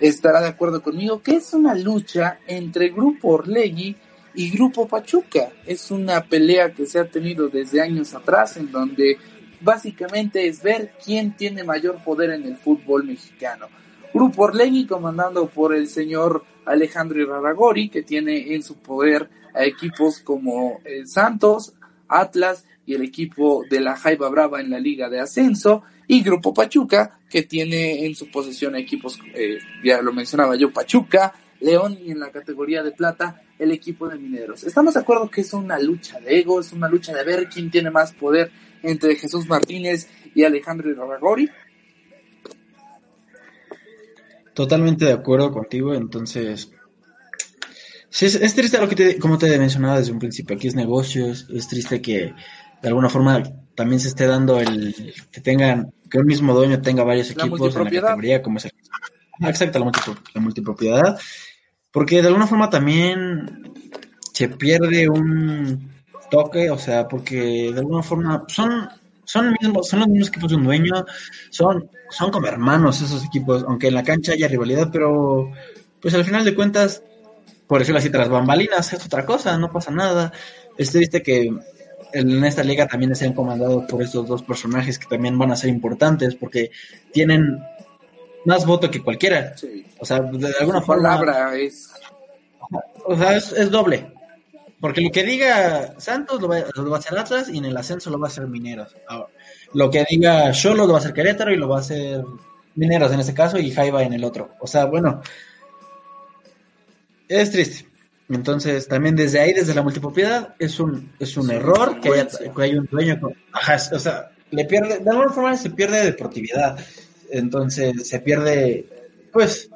estará de acuerdo conmigo que es una lucha entre Grupo Orlegui y Grupo Pachuca. Es una pelea que se ha tenido desde años atrás en donde básicamente es ver quién tiene mayor poder en el fútbol mexicano. Grupo Orlegui comandando por el señor Alejandro Iraragori que tiene en su poder a equipos como el Santos, Atlas y el equipo de la Jaiba Brava en la Liga de Ascenso y Grupo Pachuca, que tiene en su posesión equipos, eh, ya lo mencionaba yo, Pachuca, León y en la categoría de plata el equipo de Mineros. Estamos de acuerdo que es una lucha de ego, es una lucha de ver quién tiene más poder entre Jesús Martínez y Alejandro Iraragori. Totalmente de acuerdo contigo, entonces sí, es, triste lo que te, como te mencionaba desde un principio, aquí es negocios, es triste que de alguna forma también se esté dando el que tengan, que un mismo dueño tenga varios equipos en la categoría, como es el ah, exacto, la, la multipropiedad, porque de alguna forma también se pierde un toque, o sea, porque de alguna forma son son, mismos, son los mismos equipos de un dueño, son, son como hermanos esos equipos, aunque en la cancha haya rivalidad, pero pues al final de cuentas, por decirlo así, tras bambalinas es otra cosa, no pasa nada. Es triste que en esta liga también sean comandados por estos dos personajes que también van a ser importantes porque tienen más voto que cualquiera. O sea, de alguna forma. Palabra es. O sea, es, doble. Porque lo que diga Santos lo va, a hacer Atlas y en el ascenso lo va a hacer Mineros. lo que diga Cholo lo va a hacer Querétaro y lo va a hacer Mineros en este caso y Jaiba en el otro. O sea, bueno, es triste. Entonces, también desde ahí, desde la multipropiedad, es un, es un error que haya, que un dueño con, o sea, le pierde, de alguna forma se pierde deportividad. Entonces, se pierde, pues,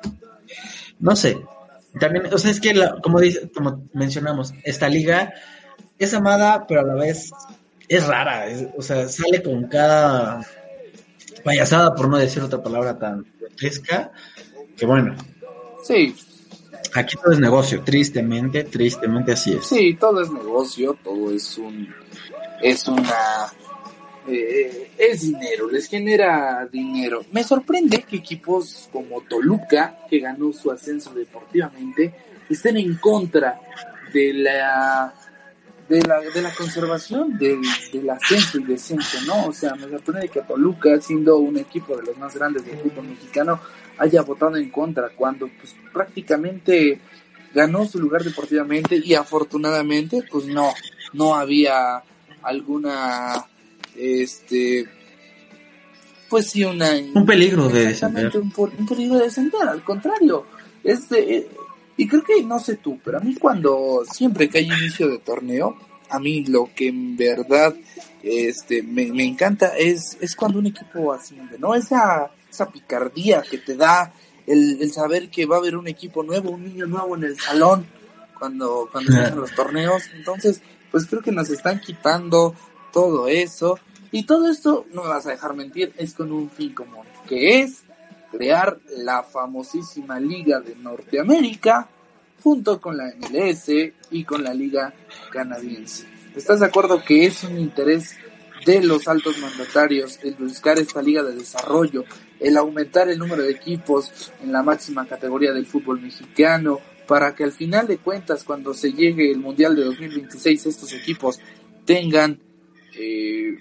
no sé. También, o sea, es que, como, dice, como mencionamos, esta liga es amada, pero a la vez es rara. o sea, sale con cada payasada, por no decir otra palabra tan fresca, que bueno. Sí, Aquí todo es negocio, tristemente, tristemente así es. Sí, todo es negocio, todo es un, es una, eh, es dinero, les genera dinero. Me sorprende que equipos como Toluca, que ganó su ascenso deportivamente, estén en contra de la de la, de la conservación del, del ascenso y descenso, ¿no? O sea, me sorprende que Toluca, siendo un equipo de los más grandes del fútbol mexicano, haya votado en contra cuando pues prácticamente ganó su lugar deportivamente y afortunadamente pues no no había alguna este pues sí una un peligro de descender. un, un, peligro de descender al contrario este y creo que no sé tú pero a mí cuando siempre que hay inicio de torneo a mí lo que en verdad este me, me encanta es es cuando un equipo asciende no esa esa picardía que te da el, saber que va a haber un equipo nuevo, un niño nuevo en el salón cuando, cuando empiezan los torneos. Entonces, pues creo que nos están quitando todo eso. Y todo esto, no me vas a dejar mentir, es con un fin común, que es crear la famosísima Liga de Norteamérica junto con la MLS y con la Liga Canadiense. ¿Estás de acuerdo que es un interés de los altos mandatarios el buscar esta liga de desarrollo, el aumentar el número de equipos en la máxima categoría del fútbol mexicano, para que al final de cuentas, cuando se llegue el Mundial de 2026, estos equipos tengan, eh,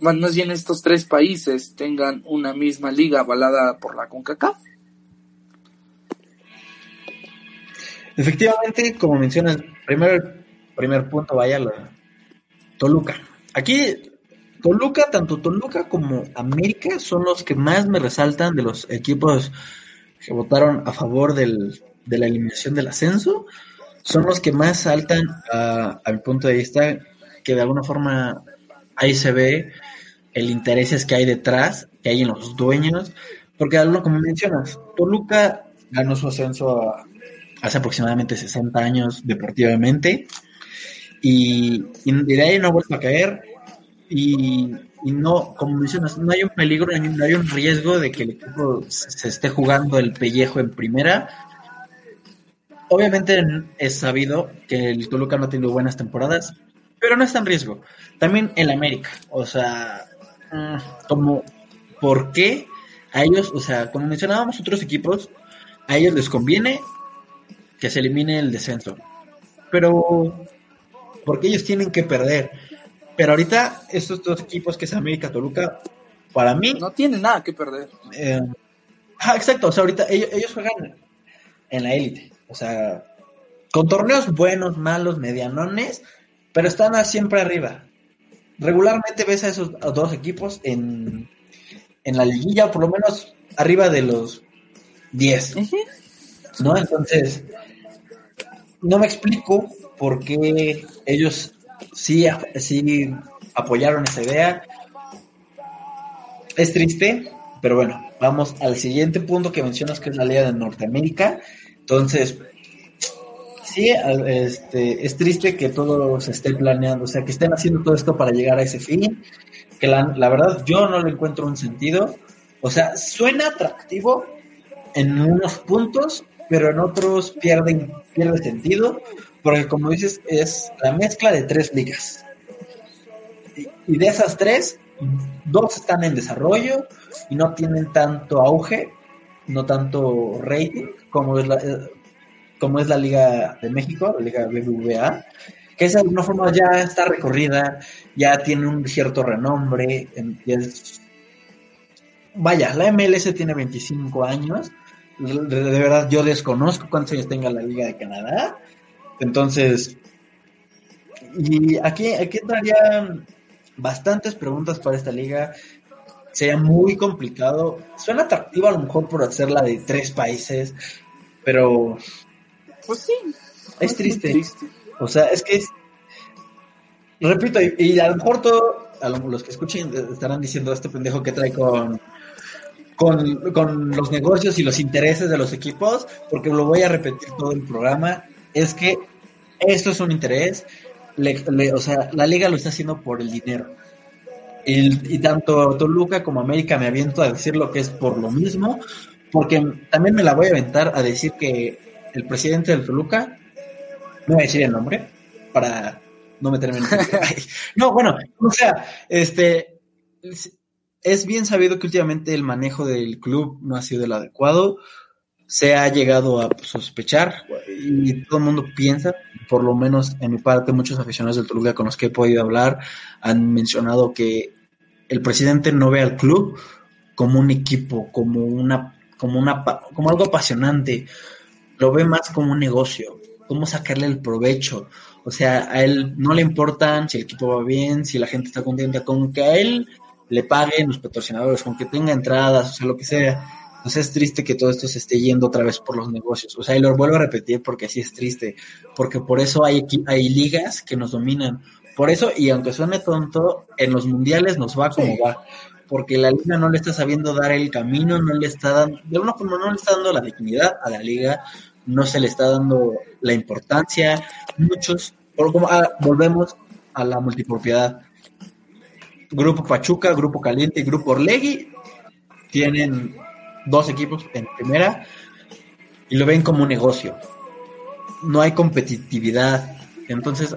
más bien estos tres países tengan una misma liga avalada por la CONCACAF. Efectivamente, como mencionas, primer, primer punto, vaya, la Toluca. Aquí Toluca, tanto Toluca como América son los que más me resaltan de los equipos que votaron a favor del, de la eliminación del ascenso. Son los que más saltan a, mi punto de vista, que de alguna forma ahí se ve el interés que hay detrás, que hay en los dueños, porque como mencionas, Toluca ganó su ascenso hace aproximadamente 60 años deportivamente y, y ahí no ha vuelto a caer y, no, como mencionas, no hay un peligro, no hay un riesgo de que el equipo se esté jugando el pellejo en primera. Obviamente es sabido que el Toluca no ha tenido buenas temporadas, pero no está en riesgo. También el América, o sea, mm, como, ¿por qué a ellos, o sea, como mencionábamos otros equipos, a ellos les conviene que se elimine el descenso? Pero, porque ellos tienen que perder? Pero ahorita estos dos equipos que es América Toluca, para mí... No tienen nada que perder. Eh, exacto, o sea, ahorita ellos, juegan en la élite. O sea, con torneos buenos, malos, medianones, pero están siempre arriba. Regularmente ves a esos dos equipos en, en la liguilla, por lo menos arriba de los 10. ¿No? Entonces, no me explico por qué ellos sí, sí apoyaron esa idea. Es triste, pero bueno, vamos al siguiente punto que mencionas, que es la Liga de Norteamérica. Entonces, sí, este, es triste que todo se esté planeando, o sea, que estén haciendo todo esto para llegar a ese fin, que la, verdad yo no le encuentro un sentido. O sea, suena atractivo en unos puntos, pero en otros pierde, pierde sentido, porque como dices, es la mezcla de tres ligas. Y, de esas tres, dos están en desarrollo y no tienen tanto auge, no tanto rating como es la, como es la Liga de México, la Liga BBVA, que de alguna forma ya está recorrida, ya tiene un cierto renombre. Vaya, la MLS tiene 25 años. De, verdad, yo desconozco cuántos años tenga la Liga de Canadá. Entonces, y aquí, aquí entrarían bastantes preguntas para esta liga. Sería muy complicado. Suena atractivo a lo mejor por hacerla de tres países, pero pues sí. Es triste. O sea, es que es. Repito, y, a lo mejor todo, a los que escuchen estarán diciendo este pendejo que trae con, con, los negocios y los intereses de los equipos, porque lo voy a repetir todo el programa. Es que esto es un interés. o sea, la liga lo está haciendo por el dinero. Y, y, tanto Toluca como América me aviento a decir lo que es por lo mismo, porque también me la voy a aventar a decir que el presidente del Toluca, no voy a decir el nombre para no meterme en No, bueno, o sea, este es bien sabido que últimamente el manejo del club no ha sido el adecuado. Se ha llegado a sospechar y todo el mundo piensa, por lo menos en mi parte, muchos aficionados del Toluca con los que he podido hablar han mencionado que el presidente no ve al club como un equipo, como una, como una, como algo apasionante, lo ve más como un negocio, cómo sacarle el provecho. O sea, a él no le importan si el equipo va bien, si la gente está contenta, con que a él le paguen los patrocinadores, con que tenga entradas, o sea, lo que sea. Entonces es triste que todo esto se esté yendo otra vez por los negocios. O sea, y lo vuelvo a repetir porque así es triste. Porque por eso hay, hay ligas que nos dominan. Por eso, y aunque suene tonto, en los mundiales nos va como va. Porque la liga no le está sabiendo dar el camino, no le está dando, de alguna forma no le está dando la dignidad a la liga, no se le está dando la importancia. Muchos, ah, volvemos a la multipropiedad. Grupo Pachuca, Grupo Caliente y Grupo Orlegui tienen dos equipos en primera y lo ven como un negocio. No hay competitividad. Entonces,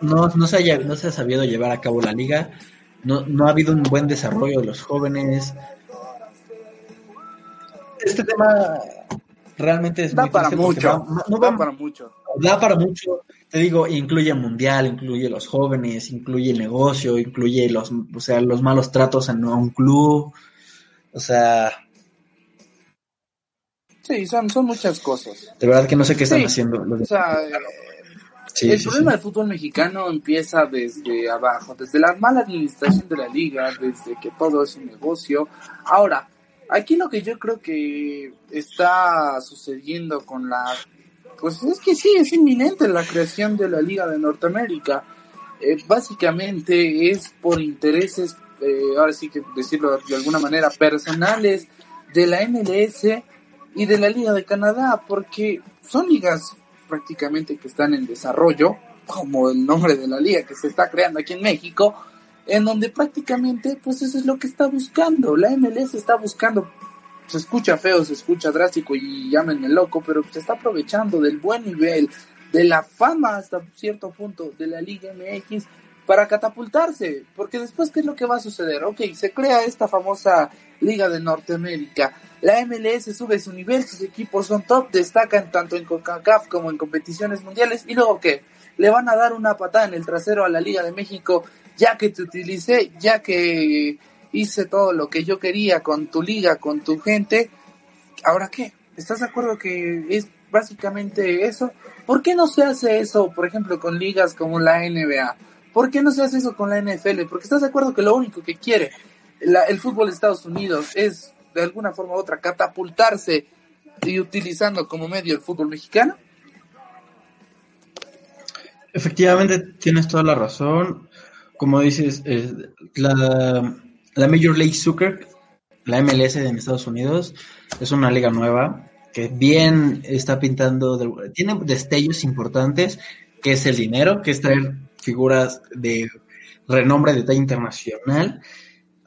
no, no, se, haya, no se ha sabido llevar a cabo la liga. No, no ha habido un buen desarrollo de los jóvenes este tema realmente es da para mucho, no da para mucho. Da para mucho. Te digo, incluye mundial, incluye los jóvenes, incluye el negocio, incluye los, o sea, los malos tratos en un club. O sea, Sí, son, son muchas cosas. De verdad que no sé qué están haciendo. o sea, el problema del fútbol mexicano empieza desde abajo, desde la mala administración de la liga, desde que todo es un negocio. Ahora, Aquí lo que yo creo que está sucediendo con la... Pues es que sí, es inminente la creación de la Liga de Norteamérica. Eh, básicamente es por intereses, eh, ahora sí que decirlo de alguna manera, personales de la MLS y de la Liga de Canadá, porque son ligas prácticamente que están en desarrollo, como el nombre de la liga que se está creando aquí en México, en donde prácticamente pues eso es lo que está buscando, la MLS está buscando, se escucha feo, se escucha drástico y llámenme loco, pero se está aprovechando del buen nivel, de la fama hasta cierto punto de la Liga MX para catapultarse, porque después qué es lo que va a suceder, ok, se crea esta famosa Liga de Norteamérica, la MLS sube su nivel, sus equipos son top, destacan tanto en CONCACAF como en competiciones mundiales, y luego qué, le van a dar una patada en el trasero a la Liga de México ya que te utilicé, ya que hice todo lo que yo quería con tu liga, con tu gente, ¿ahora qué? ¿Estás de acuerdo que es básicamente eso. ¿Por qué no se hace eso, por ejemplo, con ligas como la NBA? ¿Por qué no se hace eso con la NFL? Porque estás de acuerdo que lo único que quiere el fútbol de Estados Unidos es, de alguna forma u otra, catapultarse y utilizando como medio el fútbol mexicano. Efectivamente, tienes toda la razón. Como dices, eh, la, la Major League Soccer, la MLS en Estados Unidos, es una liga nueva que bien está pintando, tiene destellos importantes, que es el dinero, que es traer figuras de renombre de talla internacional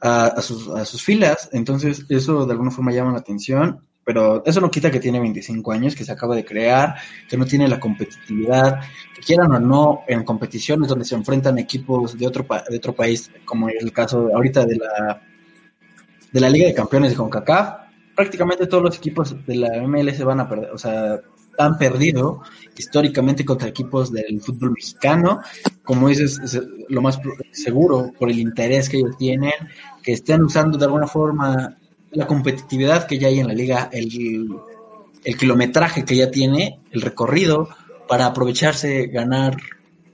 a, sus, a sus filas. Entonces, eso de alguna forma llama la atención pero eso no quita que tiene 25 años, que se acaba de crear, que no tiene la competitividad, que quieran o no, en competiciones donde se enfrentan equipos de otro, de otro país, como es el caso ahorita de la, de la Liga de Campeones de CONCACAF, prácticamente todos los equipos de la MLS van a perder, o sea, han perdido históricamente contra equipos del fútbol mexicano, como dices, es lo más seguro por el interés que ellos tienen, que estén usando de alguna forma la competitividad que ya hay en la liga, el, el kilometraje que ya tiene, el recorrido, para aprovecharse, ganar,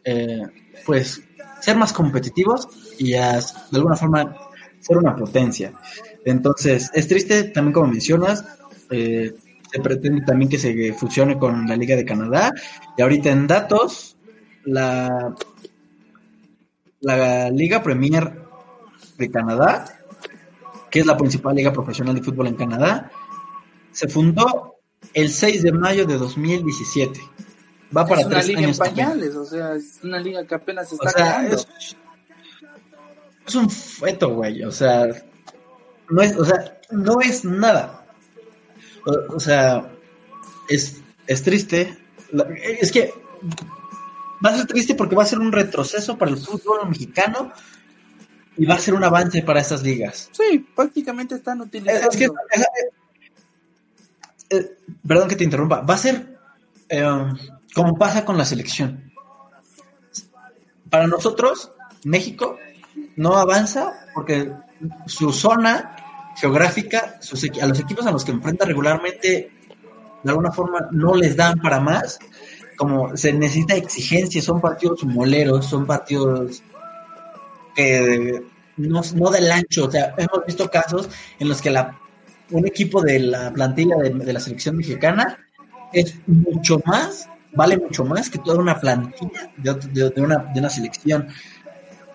eh, pues ser más competitivos y de alguna forma ser una potencia. Entonces, es triste también como mencionas, eh, se pretende también que se fusione con la Liga de Canadá y ahorita en datos, la, la Liga Premier de Canadá que es la principal liga profesional de fútbol en Canadá, se fundó el 6 de mayo de 2017. Va para es una liga en pañales, o sea, es una liga que apenas se está creando. Es, un feto, güey, o sea, no es, o sea, no es nada. O, sea, es, es triste. Es que va a ser triste porque va a ser un retroceso para el fútbol mexicano y va a ser un avance para estas ligas. Sí, prácticamente están utilizando. Es que, eh, perdón que te interrumpa, va a ser eh, como pasa con la selección. Para nosotros, México no avanza porque su zona geográfica, a los equipos a los que enfrenta regularmente, de alguna forma no les dan para más. Como se necesita exigencia, son partidos moleros, son partidos no, no del ancho. O sea, hemos visto casos en los que la, un equipo de la plantilla de, la selección mexicana es mucho más, vale mucho más que toda una plantilla de, de, una, de una selección.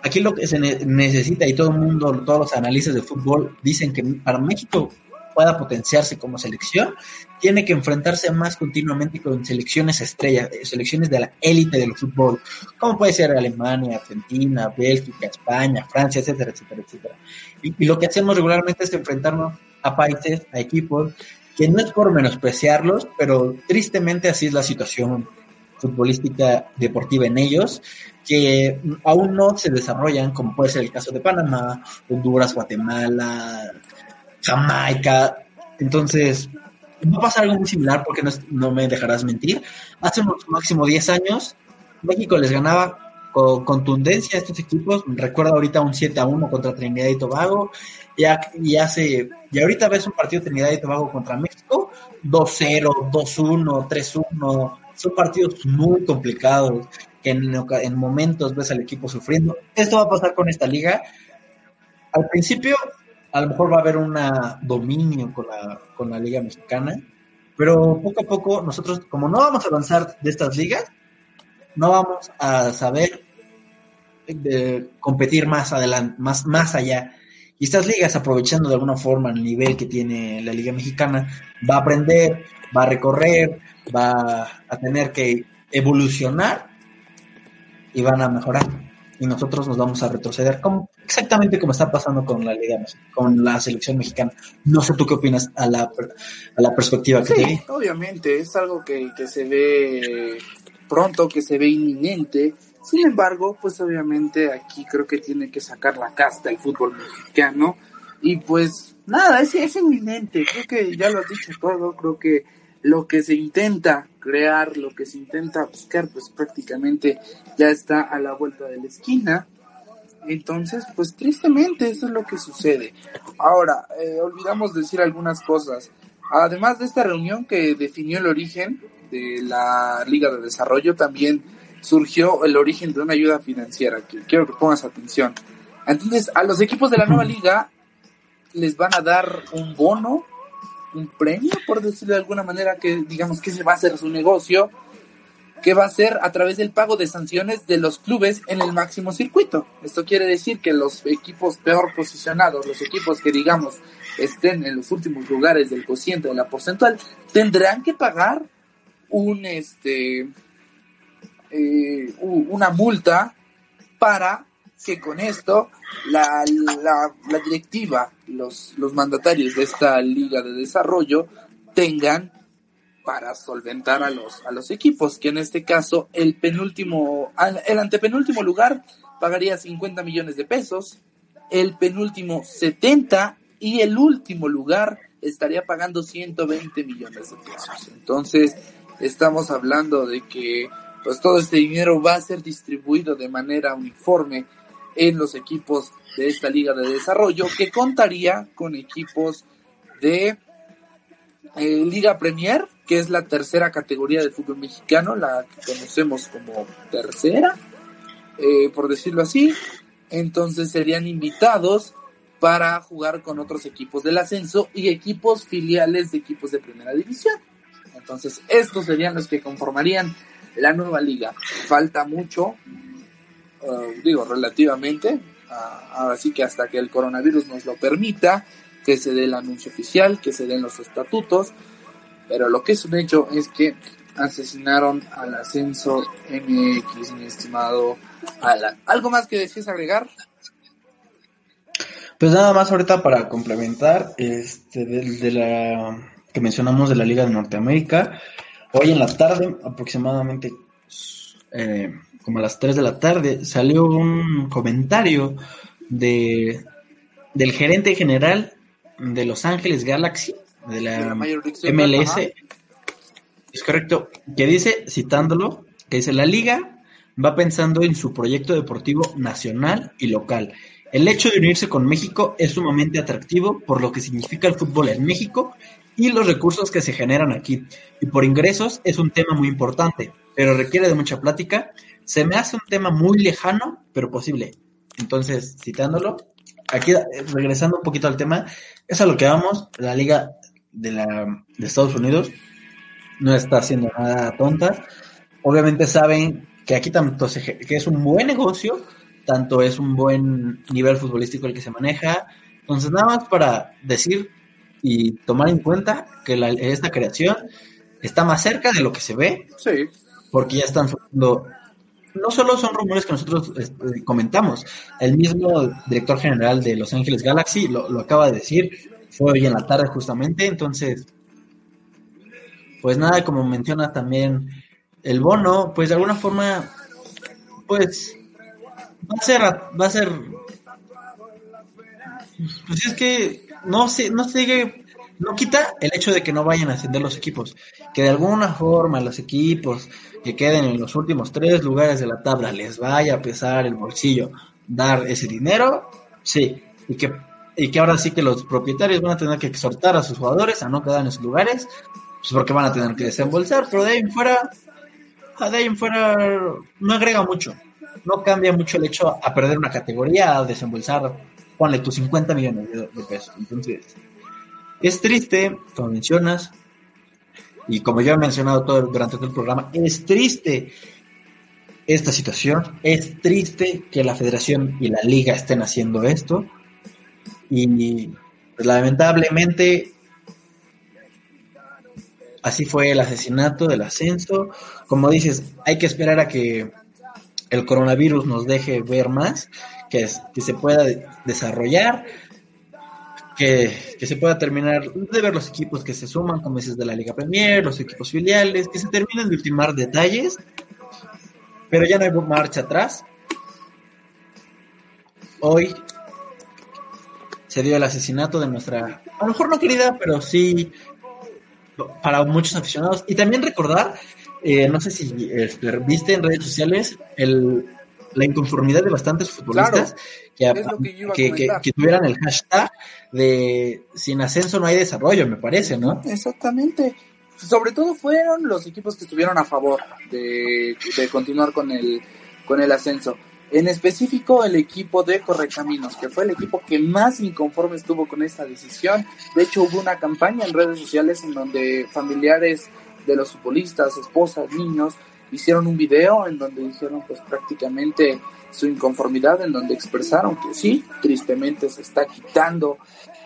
Aquí lo que se necesita y todo el mundo, todos los analistas de fútbol dicen que para México pueda potenciarse como selección, tiene que enfrentarse más continuamente con selecciones estrellas, eh, selecciones de la élite del fútbol, como puede ser Alemania, Argentina, Bélgica, España, Francia, etcétera, etcétera, etcétera. Y, lo que hacemos regularmente es enfrentarnos a países, a equipos, que no es por menospreciarlos, pero tristemente así es la situación futbolística deportiva en ellos, que aún no se desarrollan, como puede ser el caso de Panamá, Honduras, Guatemala, Jamaica. Entonces, va a pasar algo muy similar porque no, me dejarás mentir. Hace unos máximo 10 años, México les ganaba con contundencia a estos equipos. Recuerdo ahorita un 7 a 1 contra Trinidad y Tobago. Ya, y hace, y ahorita ves un partido de Trinidad y Tobago contra México, 2-0, 2-1, 3-1. Son partidos muy complicados que en, en momentos ves al equipo sufriendo. Esto va a pasar con esta liga. Al principio a lo mejor va a haber un dominio con la, con la Liga Mexicana, pero poco a poco nosotros, como no vamos a avanzar de estas ligas, no vamos a saber de competir más adelante, más, más allá. Y estas ligas, aprovechando de alguna forma el nivel que tiene la Liga Mexicana, va a aprender, va a recorrer, va a tener que evolucionar y van a mejorar y nosotros nos vamos a retroceder, como, exactamente como está pasando con la Liga, con la selección mexicana. No sé tú qué opinas a la, a la perspectiva que sí, obviamente, es algo que, que se ve pronto, que se ve inminente. Sin embargo, pues obviamente aquí creo que tiene que sacar la casta el fútbol mexicano. Y pues nada, es, es inminente. Creo que ya lo has dicho todo. Creo que lo que se intenta crear, lo que se intenta buscar, pues prácticamente ya está a la vuelta de la esquina. Entonces, pues tristemente eso es lo que sucede. Ahora, eh, olvidamos decir algunas cosas. Además de esta reunión que definió el origen de la Liga de Desarrollo también surgió el origen de una ayuda financiera, que quiero que pongas atención. Entonces, a los equipos de la nueva liga les van a dar un bono, un premio, por decirlo de alguna manera, que digamos que se va a hacer su negocio, que va a ser a través del pago de sanciones de los clubes en el máximo circuito. Esto quiere decir que los equipos peor posicionados, los equipos que digamos estén en los últimos lugares del cociente de la porcentual, tendrán que pagar un este eh, una multa para que con esto la, la, directiva, los, los mandatarios de esta liga de desarrollo tengan para solventar a los, a los equipos, que en este caso el penúltimo, el antepenúltimo lugar pagaría 50 millones de pesos, el penúltimo 70 y el último lugar estaría pagando 120 millones de pesos. Entonces, estamos hablando de que pues todo este dinero va a ser distribuido de manera uniforme en los equipos de esta liga de desarrollo que contaría con equipos de eh, Liga Premier, que es la tercera categoría del fútbol mexicano, la que conocemos como tercera, eh, por decirlo así. Entonces serían invitados para jugar con otros equipos del ascenso y equipos filiales de equipos de primera división. Entonces estos serían los que conformarían la nueva liga. Falta mucho, eh, digo, relativamente, ahora sí que hasta que el coronavirus nos lo permita, que se dé el anuncio oficial, que se den los estatutos, pero lo que es un hecho es que asesinaron al ascenso MX, mi estimado. ¿Algo más que desees agregar? Pues nada más ahorita para complementar, este, de la que mencionamos de la Liga de Norteamérica, Hoy en la tarde, aproximadamente eh, como a las 3 de la tarde, salió un comentario de, del gerente general de Los Ángeles Galaxy, de la MLS, es correcto, que dice, citándolo, que dice, la liga va pensando en su proyecto deportivo nacional y local. El hecho de unirse con México es sumamente atractivo por lo que significa el fútbol en México y los recursos que se generan aquí. Y por ingresos es un tema muy importante, pero requiere de mucha plática. Se me hace un tema muy lejano, pero posible. Entonces, citándolo, aquí eh, regresando un poquito al tema, es a lo que vamos, la liga de, la, de Estados Unidos no está haciendo nada tonta. Obviamente saben que aquí tanto que es un buen negocio, tanto es un buen nivel futbolístico el que se maneja. Entonces, nada más para decir y tomar en cuenta que esta creación está más cerca de lo que se ve. Sí. Porque ya están. No solo son rumores que nosotros este, comentamos, el mismo director general de Los Ángeles Galaxy lo, acaba de decir, fue hoy en la tarde justamente, entonces, pues nada, como menciona también el bono, pues de alguna forma, pues va a ser, va a ser, pues es que no se, no sigue, no quita el hecho de que no vayan a ascender los equipos, que de alguna forma los equipos que queden en los últimos tres lugares de la tabla les vaya a pesar el bolsillo dar ese dinero, sí, y que, y que ahora sí que los propietarios van a tener que exhortar a sus jugadores a no quedar en esos lugares, pues porque van a tener que desembolsar, pero de ahí en fuera, de ahí en fuera no agrega mucho, no cambia mucho el hecho a perder una categoría, a desembolsar ponle tus 50 millones de, pesos. Entonces, es triste, como mencionas, y como ya he mencionado todo durante todo el programa, es triste esta situación, es triste que la federación y la liga estén haciendo esto, y pues, lamentablemente así fue el asesinato del ascenso. Como dices, hay que esperar a que el coronavirus nos deje ver más que, que se pueda desarrollar, que, se pueda terminar de ver los equipos que se suman, como dices, de la Liga Premier, los equipos filiales, que se terminen de ultimar detalles, pero ya no hay marcha atrás. Hoy se dio el asesinato de nuestra, a lo mejor no querida, pero sí para muchos aficionados. Y también recordar, eh, no sé si eh, viste en redes sociales, el, la inconformidad de bastantes futbolistas que, tuvieran el hashtag de sin ascenso no hay desarrollo, me parece, ¿no? Exactamente. sobre todo fueron los equipos que estuvieron a favor de, de continuar con el, con el ascenso. En específico el equipo de Correcaminos, que fue el equipo que más inconforme estuvo con esta decisión. De hecho hubo una campaña en redes sociales en donde familiares de los futbolistas, esposas, niños, hicieron un video en donde dijeron pues prácticamente su inconformidad, en donde expresaron que sí, tristemente se está quitando.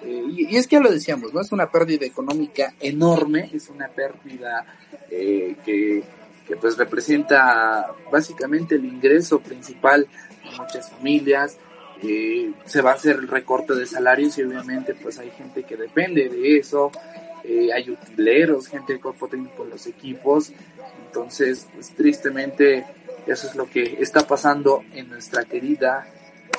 Eh, y, es que ya lo decíamos, ¿no? Es una pérdida económica enorme, es una pérdida eh, que pues representa básicamente el ingreso principal de muchas familias. Eh, se va a hacer el recorte de salarios y obviamente pues hay gente que depende de eso, eh, hay utileros, gente de cuerpo técnico en los equipos, entonces pues tristemente eso es lo que está pasando en nuestra querida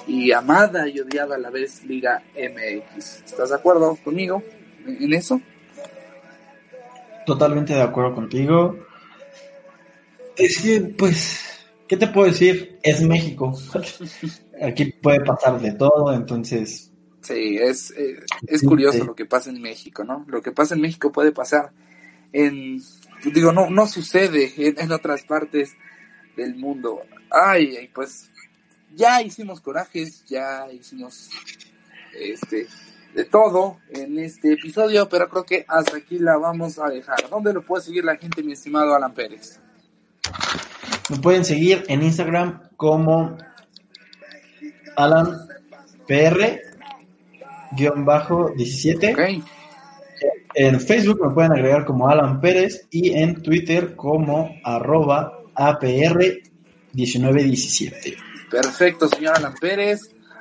y amada y odiada a la vez Liga MX. ¿Estás de acuerdo conmigo en eso? Totalmente de acuerdo contigo. Es que, pues, ¿qué te puedo decir? Es México. Aquí puede pasar de todo, entonces. Sí, es, eh, es curioso lo que pasa en México, ¿no? Lo que pasa en México puede pasar en. Digo, no, no sucede en, otras partes del mundo. Ay, pues ya hicimos corajes, ya hicimos este de todo en este episodio, pero creo que hasta aquí la vamos a dejar. ¿Dónde lo puede seguir la gente, mi estimado Alan Pérez? Me pueden seguir en Instagram como Alan PR 17. En Facebook me pueden agregar como Alan Pérez y en Twitter como arroba APR 1917. Perfecto, señor Alan Pérez.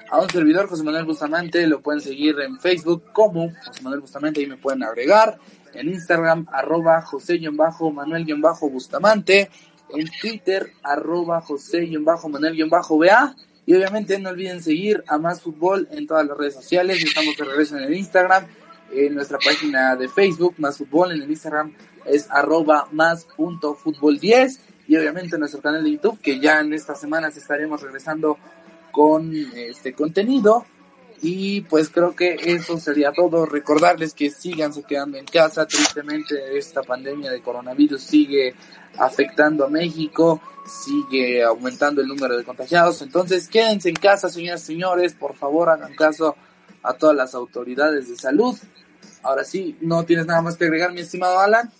A un servidor, José Manuel Bustamante, lo pueden seguir en Facebook como José Manuel Bustamante y me pueden agregar. En Instagram, arroba José-Bustamante en Twitter, arroba José-Manuel-BA. Y obviamente no olviden seguir a Más Fútbol en todas las redes sociales. Estamos de regreso en el Instagram, en nuestra página de Facebook, Más Fútbol, en el Instagram es arroba más punto fútbol 10 y obviamente en nuestro canal de YouTube que ya en estas semanas estaremos regresando con este contenido y pues creo que eso sería todo. Recordarles que sigan se quedando en casa. Tristemente esta pandemia de coronavirus sigue afectando a México, sigue aumentando el número de contagiados. Entonces quédense en casa, señoras y señores. Por favor hagan caso a todas las autoridades de salud. Ahora sí, ¿no tienes nada más que agregar, mi estimado Alan?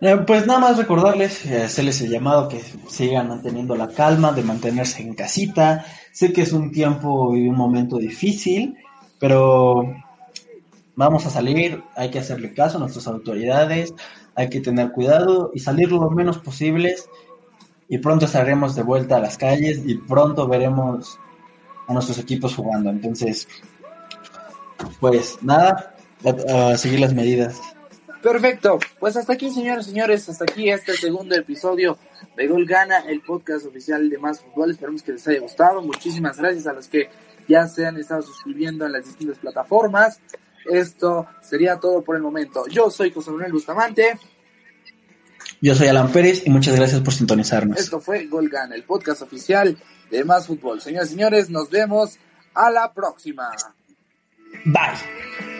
Eh, pues nada más recordarles, eh, hacerles el llamado que sigan manteniendo la calma, de mantenerse en casita. Sé que es un tiempo y un momento difícil, pero vamos a salir, hay que hacerle caso a nuestras autoridades, hay que tener cuidado y salir lo menos posibles. Y pronto estaremos de vuelta a las calles y pronto veremos a nuestros equipos jugando. Entonces, pues nada, a seguir las medidas. Perfecto, pues hasta aquí señores y señores, hasta aquí este segundo episodio de Gol Gana, el podcast oficial de Más Fútbol, esperamos que les haya gustado, muchísimas gracias a los que ya se han estado suscribiendo en las distintas plataformas, esto sería todo por el momento, yo soy José Manuel Bustamante. Yo soy Alan Pérez y muchas gracias por sintonizarnos. Esto fue Gol Gana, el podcast oficial de Más Fútbol. Señores y señores, nos vemos a la próxima. Bye.